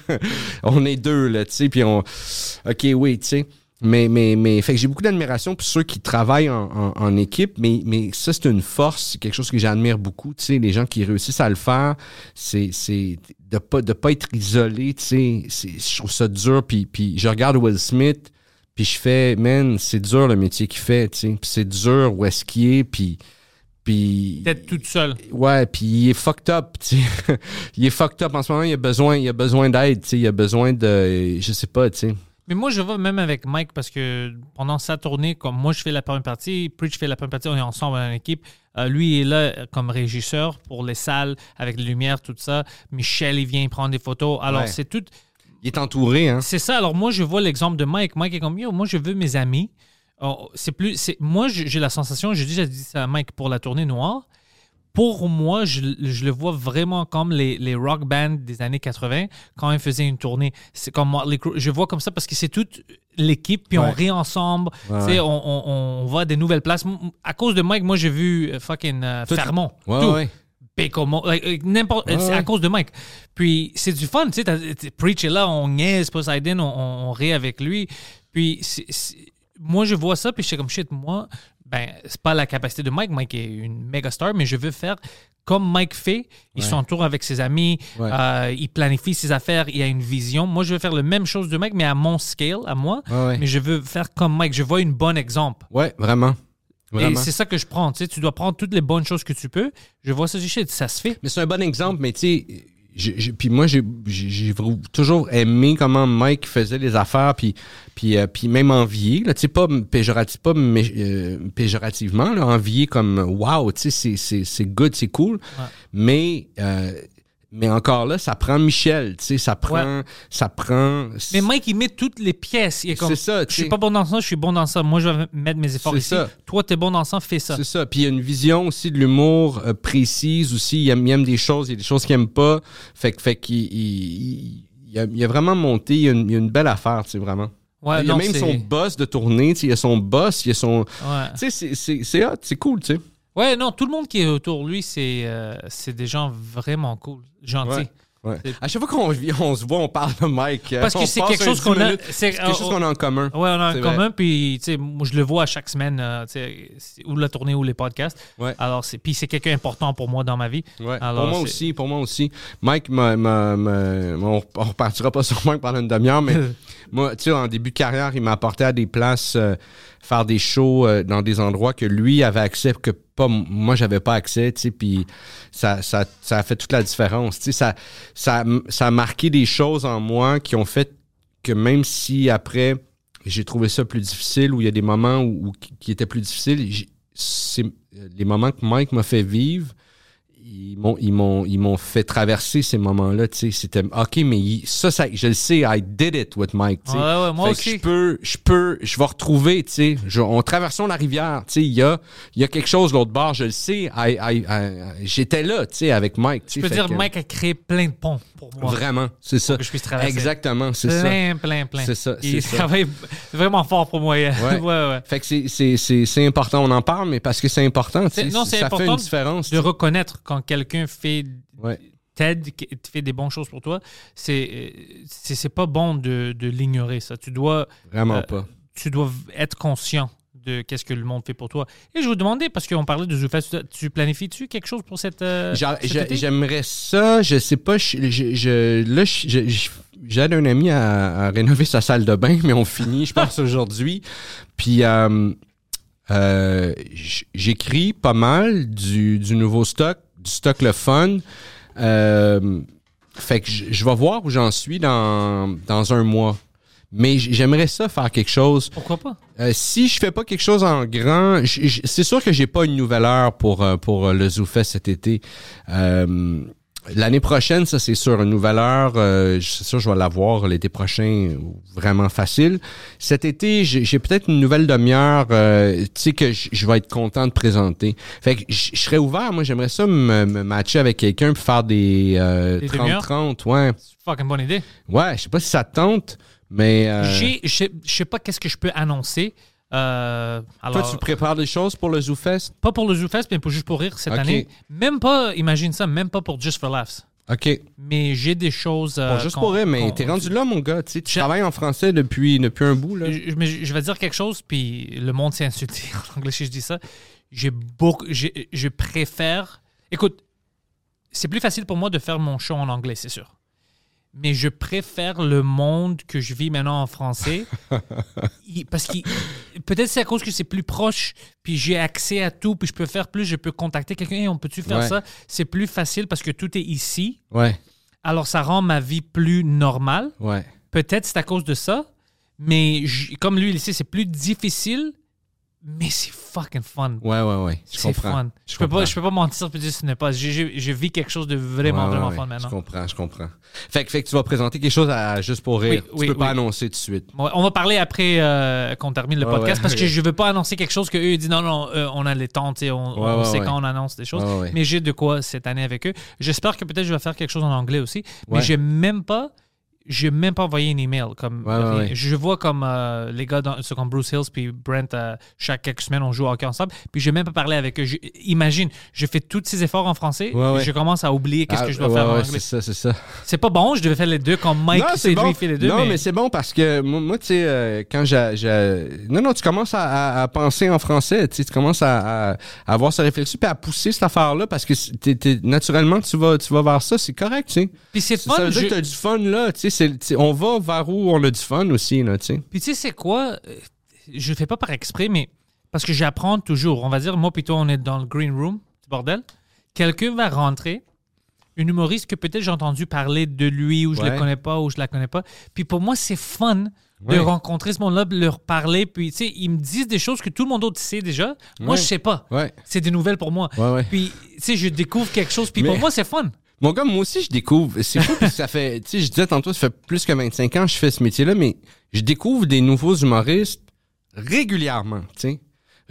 on est deux, là, tu sais, puis on, ok, oui, tu sais. Mais, mais, mais, fait que j'ai beaucoup d'admiration pour ceux qui travaillent en, en, en équipe, mais, mais ça, c'est une force, c'est quelque chose que j'admire beaucoup, tu sais, les gens qui réussissent à le faire, c'est, c'est de pas, de pas être isolé, tu sais, c'est- je trouve ça dur, puis, puis je regarde Will Smith, puis je fais, man, c'est dur le métier qu'il fait, tu sais, puis c'est dur où est-ce qu'il est, puis, puis D'être toute seule. Ouais, puis il est fucked up, tu sais. il est fucked up en ce moment, il a besoin, il a besoin d'aide, tu sais, il a besoin de je sais pas, tu sais. Mais moi, je vais même avec Mike parce que pendant sa tournée, comme moi, je fais la première partie, Preach fait la première partie, on est ensemble en équipe. Euh, lui est là comme régisseur pour les salles, avec les lumières, tout ça. Michel, il vient prendre des photos. Alors, Ouais. c'est tout. Il est entouré, hein? C'est ça. Alors, moi, je vois l'exemple de Mike. Mike est comme, yo, moi, je veux mes amis. Oh, c'est plus. Moi, j'ai j'ai la sensation, j'ai déjà dit ça à Mike pour la tournée noire. Pour moi, je, je le vois vraiment comme les, les rock bands des années 80 quand ils faisaient une tournée. C'est comme Motley Crue. Je vois comme ça parce que c'est toute l'équipe, puis on rit ensemble. Ouais, on, on, on va à des nouvelles places. À cause de Mike, moi, j'ai vu euh, fucking euh, Tout- Fermont. Ouais, like, n'importe, c'est à cause de Mike. Puis c'est du fun, tu sais, Preach est là, on niaise Poseidon, on, on, on rit avec lui. Puis c'est- c'est- moi je vois ça, puis je suis comme shit, moi, ben c'est pas la capacité de Mike, Mike est une méga star, mais je veux faire comme Mike fait, il s'entoure avec ses amis, Ouais. euh, il planifie ses affaires, il a une vision. Moi je veux faire le même chose de Mike, mais à mon scale, à moi, Ouais, mais je veux faire comme Mike, je vois une bonne exemple. Ouais, vraiment. Et c'est ça que je prends, tu sais, tu dois prendre toutes les bonnes choses que tu peux. Je vois ça, ça se fait. Mais c'est un bon exemple, mais tu sais, puis moi, j'ai toujours aimé comment Mike faisait les affaires, puis, puis, euh, puis même envier, là, tu sais, pas péjoratif, pas mé- euh, péjorativement, là, envier comme wow, tu sais, c'est- c'est c'est good, c'est cool, mais euh, mais encore là, ça prend Michel, tu sais, ça prend, ça prend. Mais Mike, il met toutes les pièces. Il est comme, C'est ça, tu je suis pas bon dans ça, je suis bon dans ça. Moi, je vais mettre mes efforts ici. ça. Toi, t'es bon dans ça, fais ça. C'est ça. Puis il y a une vision aussi de l'humour euh, précise aussi. Il aime, il aime des choses, il y a des choses qu'il aime pas. Fait que fait qu'il il, il- a, il a vraiment monté. Il y a une, a belle affaire, tu sais, vraiment. Ouais, il y a même son boss de tournée, tu sais, il y a son boss, il y a son. Ouais. Tu sais, c'est- c'est c'est hot, c'est cool, tu sais. Ouais, non, tout le monde qui est autour de lui, c'est euh, c'est des gens vraiment cool, gentils. Ouais. À chaque fois qu'on vit- on se voit, on parle de Mike. euh, Parce que c'est quelque chose 10 qu'on a- c'est- quelque chose qu'on a en commun. Ouais, on a C'est commun, puis tu sais, moi je le vois à chaque semaine, euh, tu sais, c'est- ou la tournée ou les podcasts. Ouais. Alors, c'est puis c'est quelqu'un important pour moi dans ma vie. Ouais, Alors, pour moi aussi, pour moi aussi. Mike, m'a- m'a- m'a- on, on repartira pas sur Mike pendant une demi-heure, mais moi, tu sais, en début de carrière, il m'a apporté à des places, euh, faire des shows euh, dans des endroits que lui avait accès, que pas moi, j'avais pas accès, tu sais, puis ça, ça, ça a fait toute la différence. Tu sais, ça, ça, ça a marqué des choses en moi qui ont fait que même si après, j'ai trouvé ça plus difficile, ou il y a des moments où, où- qui- étaient plus difficiles, c'est les moments que Mike m'a fait vivre, ils m'ont ils m'ont ils m'ont fait traverser ces moments-là tu sais c'était ok mais il- ça ça je le sais I did it with Mike tu sais Ouais, ouais, moi Fait que aussi. je peux je peux je vais retrouver tu sais je- on traversons la rivière tu sais il y a il y a quelque chose de l'autre bord je le sais I- I- I- j'étais là tu sais avec Mike tu peux dire, que- Mike a créé plein de ponts pour moi. vraiment c'est ça que je puisse traverser. exactement c'est ça Plein, plein, plein. C'est ça, Il travaille vraiment fort pour moi. Ouais, Ouais. ouais. fait que c'est c'est c'est c'est important on en parle mais parce que c'est important tu C'est- sais non, c'est important fait une différence De reconnaître quand quelqu'un fait ouais t'aide, fait des bonnes choses pour toi, c'est c'est pas bon de, de l'ignorer ça. Tu dois vraiment Euh, pas tu dois être conscient de qu'est-ce que le monde fait pour toi. Et je vous demandais parce qu'on parlait de ZooFest, tu, tu planifies-tu quelque chose pour cette euh? J'aimerais ça, je sais pas, je, je, je- là, j'aide un ami à, à rénover sa salle de bain, mais on finit, je pense, aujourd'hui. Puis, euh, euh, j'écris pas mal du, du nouveau stock, du stock le fun. Euh, fait que je, vais voir où j'en suis dans, dans un mois. Mais j'aimerais ça faire quelque chose. Pourquoi pas? Euh, si je fais pas quelque chose en grand, c'est sûr que j'ai pas une nouvelle heure pour euh, pour le ZooFest cet été. Euh, L'année prochaine, ça c'est sûr, une nouvelle heure, euh, c'est sûr je vais l'avoir l'été prochain vraiment facile. Cet été, j'ai peut-être une nouvelle demi-heure, euh, tu sais que je vais être content de présenter. Fait que je serais ouvert, moi j'aimerais ça me, me matcher avec quelqu'un puis faire des euh, Des demi-heures? 30-30, ouais. C'est une fucking bonne idée. Ouais, je sais pas si ça te tente, mais euh, J'ai, je sais- je sais pas qu'est-ce que je peux annoncer. Euh, alors, toi tu prépares des choses pour le ZooFest? pas pour le ZooFest, mais pour juste pour rire cette année. Même pas, imagine ça, même pas pour Just for Laughs. OK. Mais j'ai des choses. euh, Bon, juste pour rire, mais t'es rendu là, mon gars. Tu sais, tu Je- travailles en français depuis, depuis un bout. Là. Je, mais je vais dire quelque chose, puis le monde s'est insulté en anglais si je dis ça. J'ai beaucoup, je préfère. Écoute, c'est plus facile pour moi de faire mon show en anglais, c'est sûr. Mais je préfère le monde que je vis maintenant en français. Parce que peut-être c'est à cause que c'est plus proche, puis j'ai accès à tout, puis je peux faire plus, je peux contacter quelqu'un, Hey, on peut-tu faire Ouais. ça? C'est plus facile parce que tout est ici. Ouais, Alors ça rend ma vie plus normale. ouais. Peut-être c'est à cause de ça, Mais comme lui, il sait, c'est plus difficile, mais c'est fucking fun. Ouais, ouais, ouais. Je C'est comprends. fun. Je, peux comprends. pas, je peux pas mentir et dire ce n'est pas. J'ai vu quelque chose de vraiment, Ouais, vraiment ouais. fun Je maintenant. comprends, je comprends. Fait, que- fait que tu vas présenter quelque chose à, juste pour rire. Oui, tu oui, peux pas annoncer tout de suite. On va parler après euh, qu'on termine le podcast parce que je veux pas annoncer quelque chose que eux disent non non euh, on a les temps on, on sait quand on annonce des choses mais j'ai de quoi cette année avec eux j'espère que peut-être je vais faire quelque chose en anglais aussi mais j'ai même pas j'ai même pas envoyé un email comme Ouais, ouais, rien. ouais. je vois comme euh, les gars dans, c'est comme Bruce Hills puis Brent euh, chaque quelques semaines on joue au hockey ensemble puis j'ai même pas parlé avec eux Je- imagine je fais tous ces efforts en français et je commence à oublier qu'est-ce Ah, que je dois faire en anglais C'est ça, c'est ça. c'est pas bon je devais faire les deux comme Mike c'est lui il fait les deux non, mais, mais, c'est bon parce que moi, moi, tu sais, euh, quand j'ai, Non, non, tu commences à, à- à penser en français, tu commences à, avoir ce réflexion puis à pousser cette affaire-là parce que naturellement, tu vas, tu vas vers ça, c'est correct, tu sais. puis c'est Ça fun veut dire je- que du fun, là, tu sais, sais, on va vers où on a du fun aussi, là, tu sais. Puis tu sais, c'est quoi? Euh, Je le fais pas par exprès, mais parce que j'apprends toujours. On va dire, moi, plutôt, on est dans le green room bordel. Quelqu'un va rentrer, un humoriste que peut-être j'ai entendu parler de lui ou je Ouais. le connais pas ou je la connais pas. Puis pour moi, c'est fun Ouais. de rencontrer ce monde-là, de leur parler. Puis tu sais, ils me disent des choses que tout le monde d'autre sait déjà. Moi, Ouais. je sais pas. C'est des nouvelles pour moi. Puis tu sais, je découvre quelque chose. Puis pour moi, c'est fun. Mon gars, moi aussi, je découvre. C'est fou parce que ça fait, tu sais, je disais tantôt, ça fait plus que 25 ans que je fais ce métier-là, mais je découvre des nouveaux humoristes régulièrement, tu sais.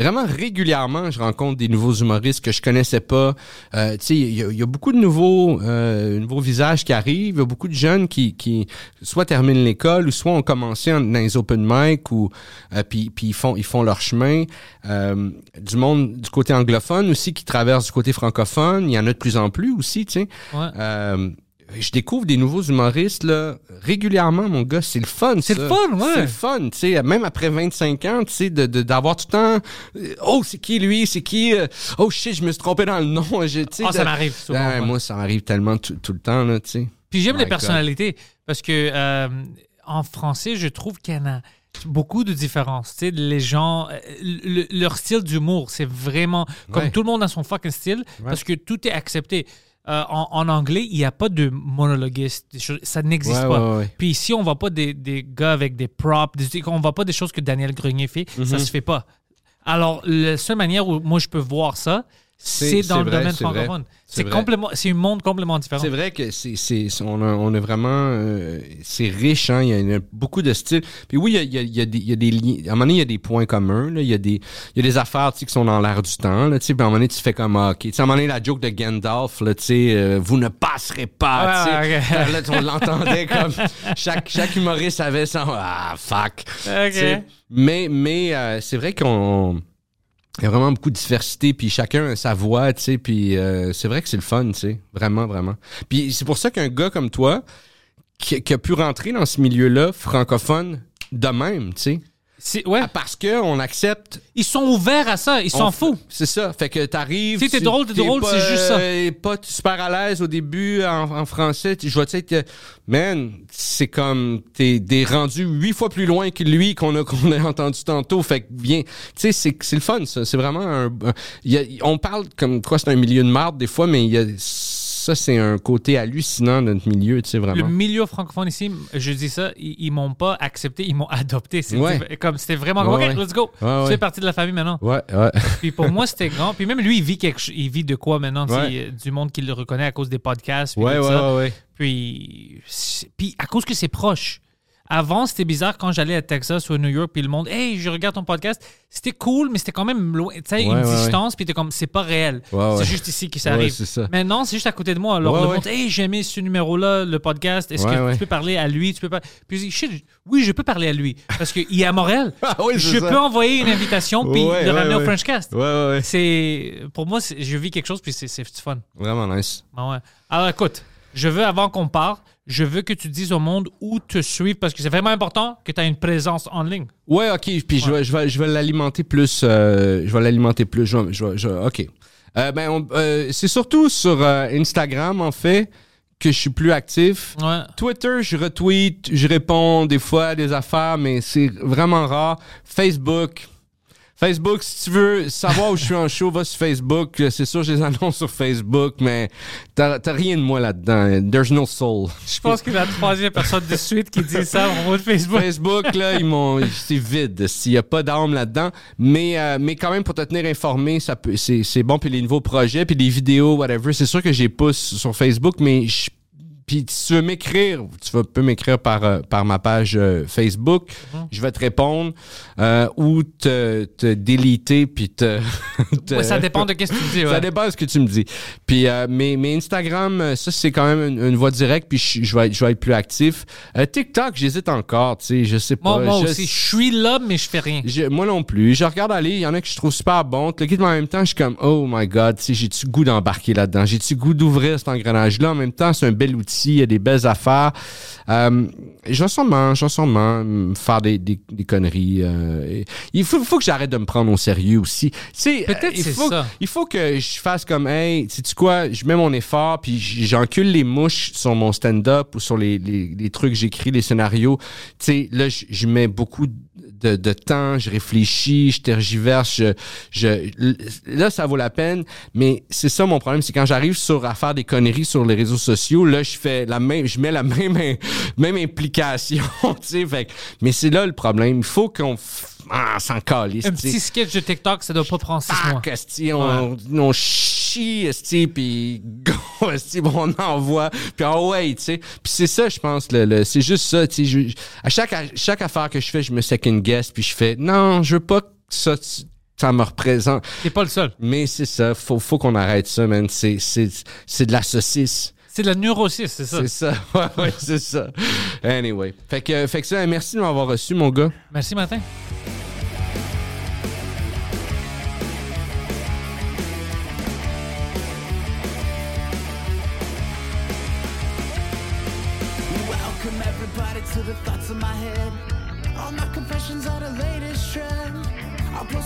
Vraiment régulièrement, je rencontre des nouveaux humoristes que je connaissais pas. Euh, tu sais, il y, a- il y a beaucoup de nouveaux, euh, nouveaux visages qui arrivent. Il y a beaucoup de jeunes qui, qui soit terminent l'école ou soit ont commencé en- dans les open mic ou euh, puis, puis ils font ils font leur chemin. Euh, du monde du côté anglophone aussi qui traverse du côté francophone. Il y en a de plus en plus aussi, tu sais. Ouais. Euh, je découvre des nouveaux humoristes là régulièrement mon gars c'est le fun C'est le fun, ouais. c'est le fun tu sais même après 25 ans tu sais de de- d'avoir tout le temps euh, oh c'est qui lui? C'est qui? Euh, oh shit je me suis trompé dans le nom je, sais, Ah, ça m'arrive souvent, Ouais, moi ça m'arrive tellement tout, tout le temps là tu sais Puis j'aime les God. personnalités parce que euh, en français, je trouve qu'il y en a beaucoup de différences. Tu sais, les gens, le- leur style d'humour, c'est vraiment comme Ouais. tout le monde a son fucking style parce que tout est accepté. Euh, en, en anglais, il n'y a pas de monologuiste. choses- ça n'existe Ouais, pas. ouais, ouais. Puis ici, on ne voit pas des, des gars avec des props. Des, on ne voit pas des choses que Daniel Grenier fait. Mhm. Ça se fait pas. Alors, la seule manière où moi je peux voir ça, C'est- dans le vrai, domaine francophone. C'est complètement, c'est un monde complètement différent. C'est vrai que c'est, c'est, on, a, on a vraiment, euh, c'est riche, hein, il y a, il y a beaucoup de styles. Puis oui, il y a, il y a, il y a des, il y a des liens, à un moment donné, il y a des points communs, là. il y a des, il y a des affaires, tu sais, qui sont dans l'air du temps, là, tu sais, puis à un moment donné, tu fais comme, ah, ok, tu sais, à un moment donné, la joke de Gandalf, là, tu sais, euh, vous ne passerez pas, tu Ouais, sais. ok. Là, on l'entendait comme, chaque, chaque humoriste avait son, ah, fuck. Tu sais. Mais, mais, euh, c'est vrai qu'on, il y a vraiment beaucoup de diversité, puis chacun a sa voix, tu sais, puis euh, c'est vrai que c'est le fun, tu sais, vraiment, vraiment. Puis c'est pour ça qu'un gars comme toi, qui, qui a pu rentrer dans ce milieu-là, francophone, de même, tu sais, Ouais. Ah, parce que on accepte... Ils sont ouverts à ça, ils s'en foutent. C'est ça, fait que t'arrives... Si t'es tu- drôle, t'es drôle, c'est juste ça. euh, pas super à l'aise au début en, en français, tu- je te dire que, man, c'est comme, t'es des rendus huit fois plus loin que lui qu'on a, qu'on a entendu tantôt, fait que bien, tu sais, c'est, le fun, ça, c'est vraiment un, un- il y a- on parle comme quoi c'est un milieu de marde des fois, mais il y a, ça, c'est un côté hallucinant de notre milieu, tu sais, Le vraiment. milieu francophone ici, je dis ça, ils, ils m'ont pas accepté, ils m'ont adopté. C'était Ouais. comme c'était vraiment Ouais, OK, ouais. let's go. Tu fais partie de la famille maintenant. Ouais, ouais. Puis pour moi, c'était grand. Puis même lui, il vit quelque il vit de quoi maintenant, du monde qui le reconnaît à cause des podcasts. puis Ouais, ouais, ça. ouais, ouais. Puis, puis à cause que c'est proche. Avant, c'était bizarre quand j'allais à Texas ou à New York, puis le monde, hey, je regarde ton podcast. C'était cool, mais c'était quand même loin, tu sais, Ouais, une ouais, distance, puis t'es comme, c'est pas réel. Ouais, c'est ouais. juste ici que ça Ouais, arrive. c'est ça. Maintenant, c'est juste à côté de moi. Alors, Ouais, le ouais. monde, hey, j'ai aimé ce numéro-là, le podcast. Est-ce Ouais, que ouais. tu peux parler à lui? Tu peux pas. Puis je dis, Shit, oui, je peux parler à lui. Parce qu'il est à Montréal. Ah oui, je ça. peux envoyer une invitation, puis Ouais, le ouais, ramener au ouais. Frenchcast. Ouais, ouais, ouais. C'est, pour moi, je vis quelque chose, puis c'est, fun. Vraiment nice. Ouais. Alors écoute, je veux, avant qu'on parte, je veux que tu dises au monde où te suivre parce que c'est vraiment important que tu aies une présence en ligne. Ouais, ok. Puis je vais, je vais, je vais l'alimenter plus. euh, je vais l'alimenter plus. Je vais, je vais- je vais- ok. Euh, ben, on- euh, c'est surtout sur Instagram en fait que je suis plus actif. Ouais. Twitter, je retweet, je réponds des fois à des affaires, mais c'est vraiment rare. Facebook. Facebook, si tu veux savoir où je suis en show, va sur Facebook. C'est sûr, je les annonce sur Facebook, mais t'as rien de moi là-dedans. There's no soul. Je pense que la troisième personne de suite qui dit ça au de Facebook. Facebook, là, ils m'ont, c'est vide. S'il n'y a pas d'âme là-dedans. Mais, euh, mais quand même, pour te tenir informé, ça peut, c'est, c'est bon. Puis les nouveaux projets, puis les vidéos, whatever. C'est sûr que j'ai pousse sur Facebook, mais je puis si tu veux m'écrire, tu vas- peux m'écrire par, euh, par ma page euh, Facebook. Mhm. Je vais te répondre euh, ou te, te déliter puis te... te- Ouais, ça dépend de qu'est-ce que tu dis. ça dépend de ce que tu me dis. Puis euh, mais, mais Instagram, ça c'est quand même une, une voie directe. Puis je, je vais être, je vais être plus actif. Euh, TikTok, j'hésite encore. Tu sais, je sais pas. Moi, moi Je- aussi, je suis là, mais je fais rien. je- moi non plus. Je regarde aller, il y en a que je trouve super bon. Le guide, en même temps, je suis comme, oh my god, tu sais, j'ai-tu goût d'embarquer là-dedans? J'ai-tu goût d'ouvrir cet engrenage-là? En même temps, c'est un bel outil, il y a des belles affaires. Euh, je vais sûrement, je vais sûrement faire des, des, des conneries. euh, et- il faut, faut que j'arrête de me prendre au sérieux aussi. Tu sais, Peut-être euh, il c'est faut, ça. il faut que je fasse comme, hey, sais-tu quoi, je mets mon effort, puis j'encule les mouches sur mon stand-up ou sur les, les, les trucs que j'écris, les scénarios. Tu sais, là, je mets beaucoup de, de temps, je réfléchis, je tergiverse, je, je, là, ça vaut la peine. Mais c'est ça mon problème, c'est quand j'arrive sur à faire des conneries sur les réseaux sociaux, là, je fais la même, je mets la même, même implication, tu sais. Mais c'est là le problème. Il faut qu'on ah, s'en calisse, Un petit sketch de TikTok, ça doit pas prendre six mois. Esti, on, on chie, esti, puis go, esti, on envoie, puis ah ouais, tu sais. Puis c'est ça, je pense, le, le- c'est juste ça, tu sais. À chaque, à chaque affaire que je fais, je me second guess, puis je fais, non, je veux pas que ça, tu- ça me représente. T'es pas le seul. Mais c'est ça, faut, faut qu'on arrête ça, man. C'est, c'est, c'est de la saucisse. C'est de la neurosis, c'est ça. C'est ça, ouais, ouais, c'est ça. Anyway. Fait que, fait que ça, merci de m'avoir reçu, mon gars. Merci, Martin.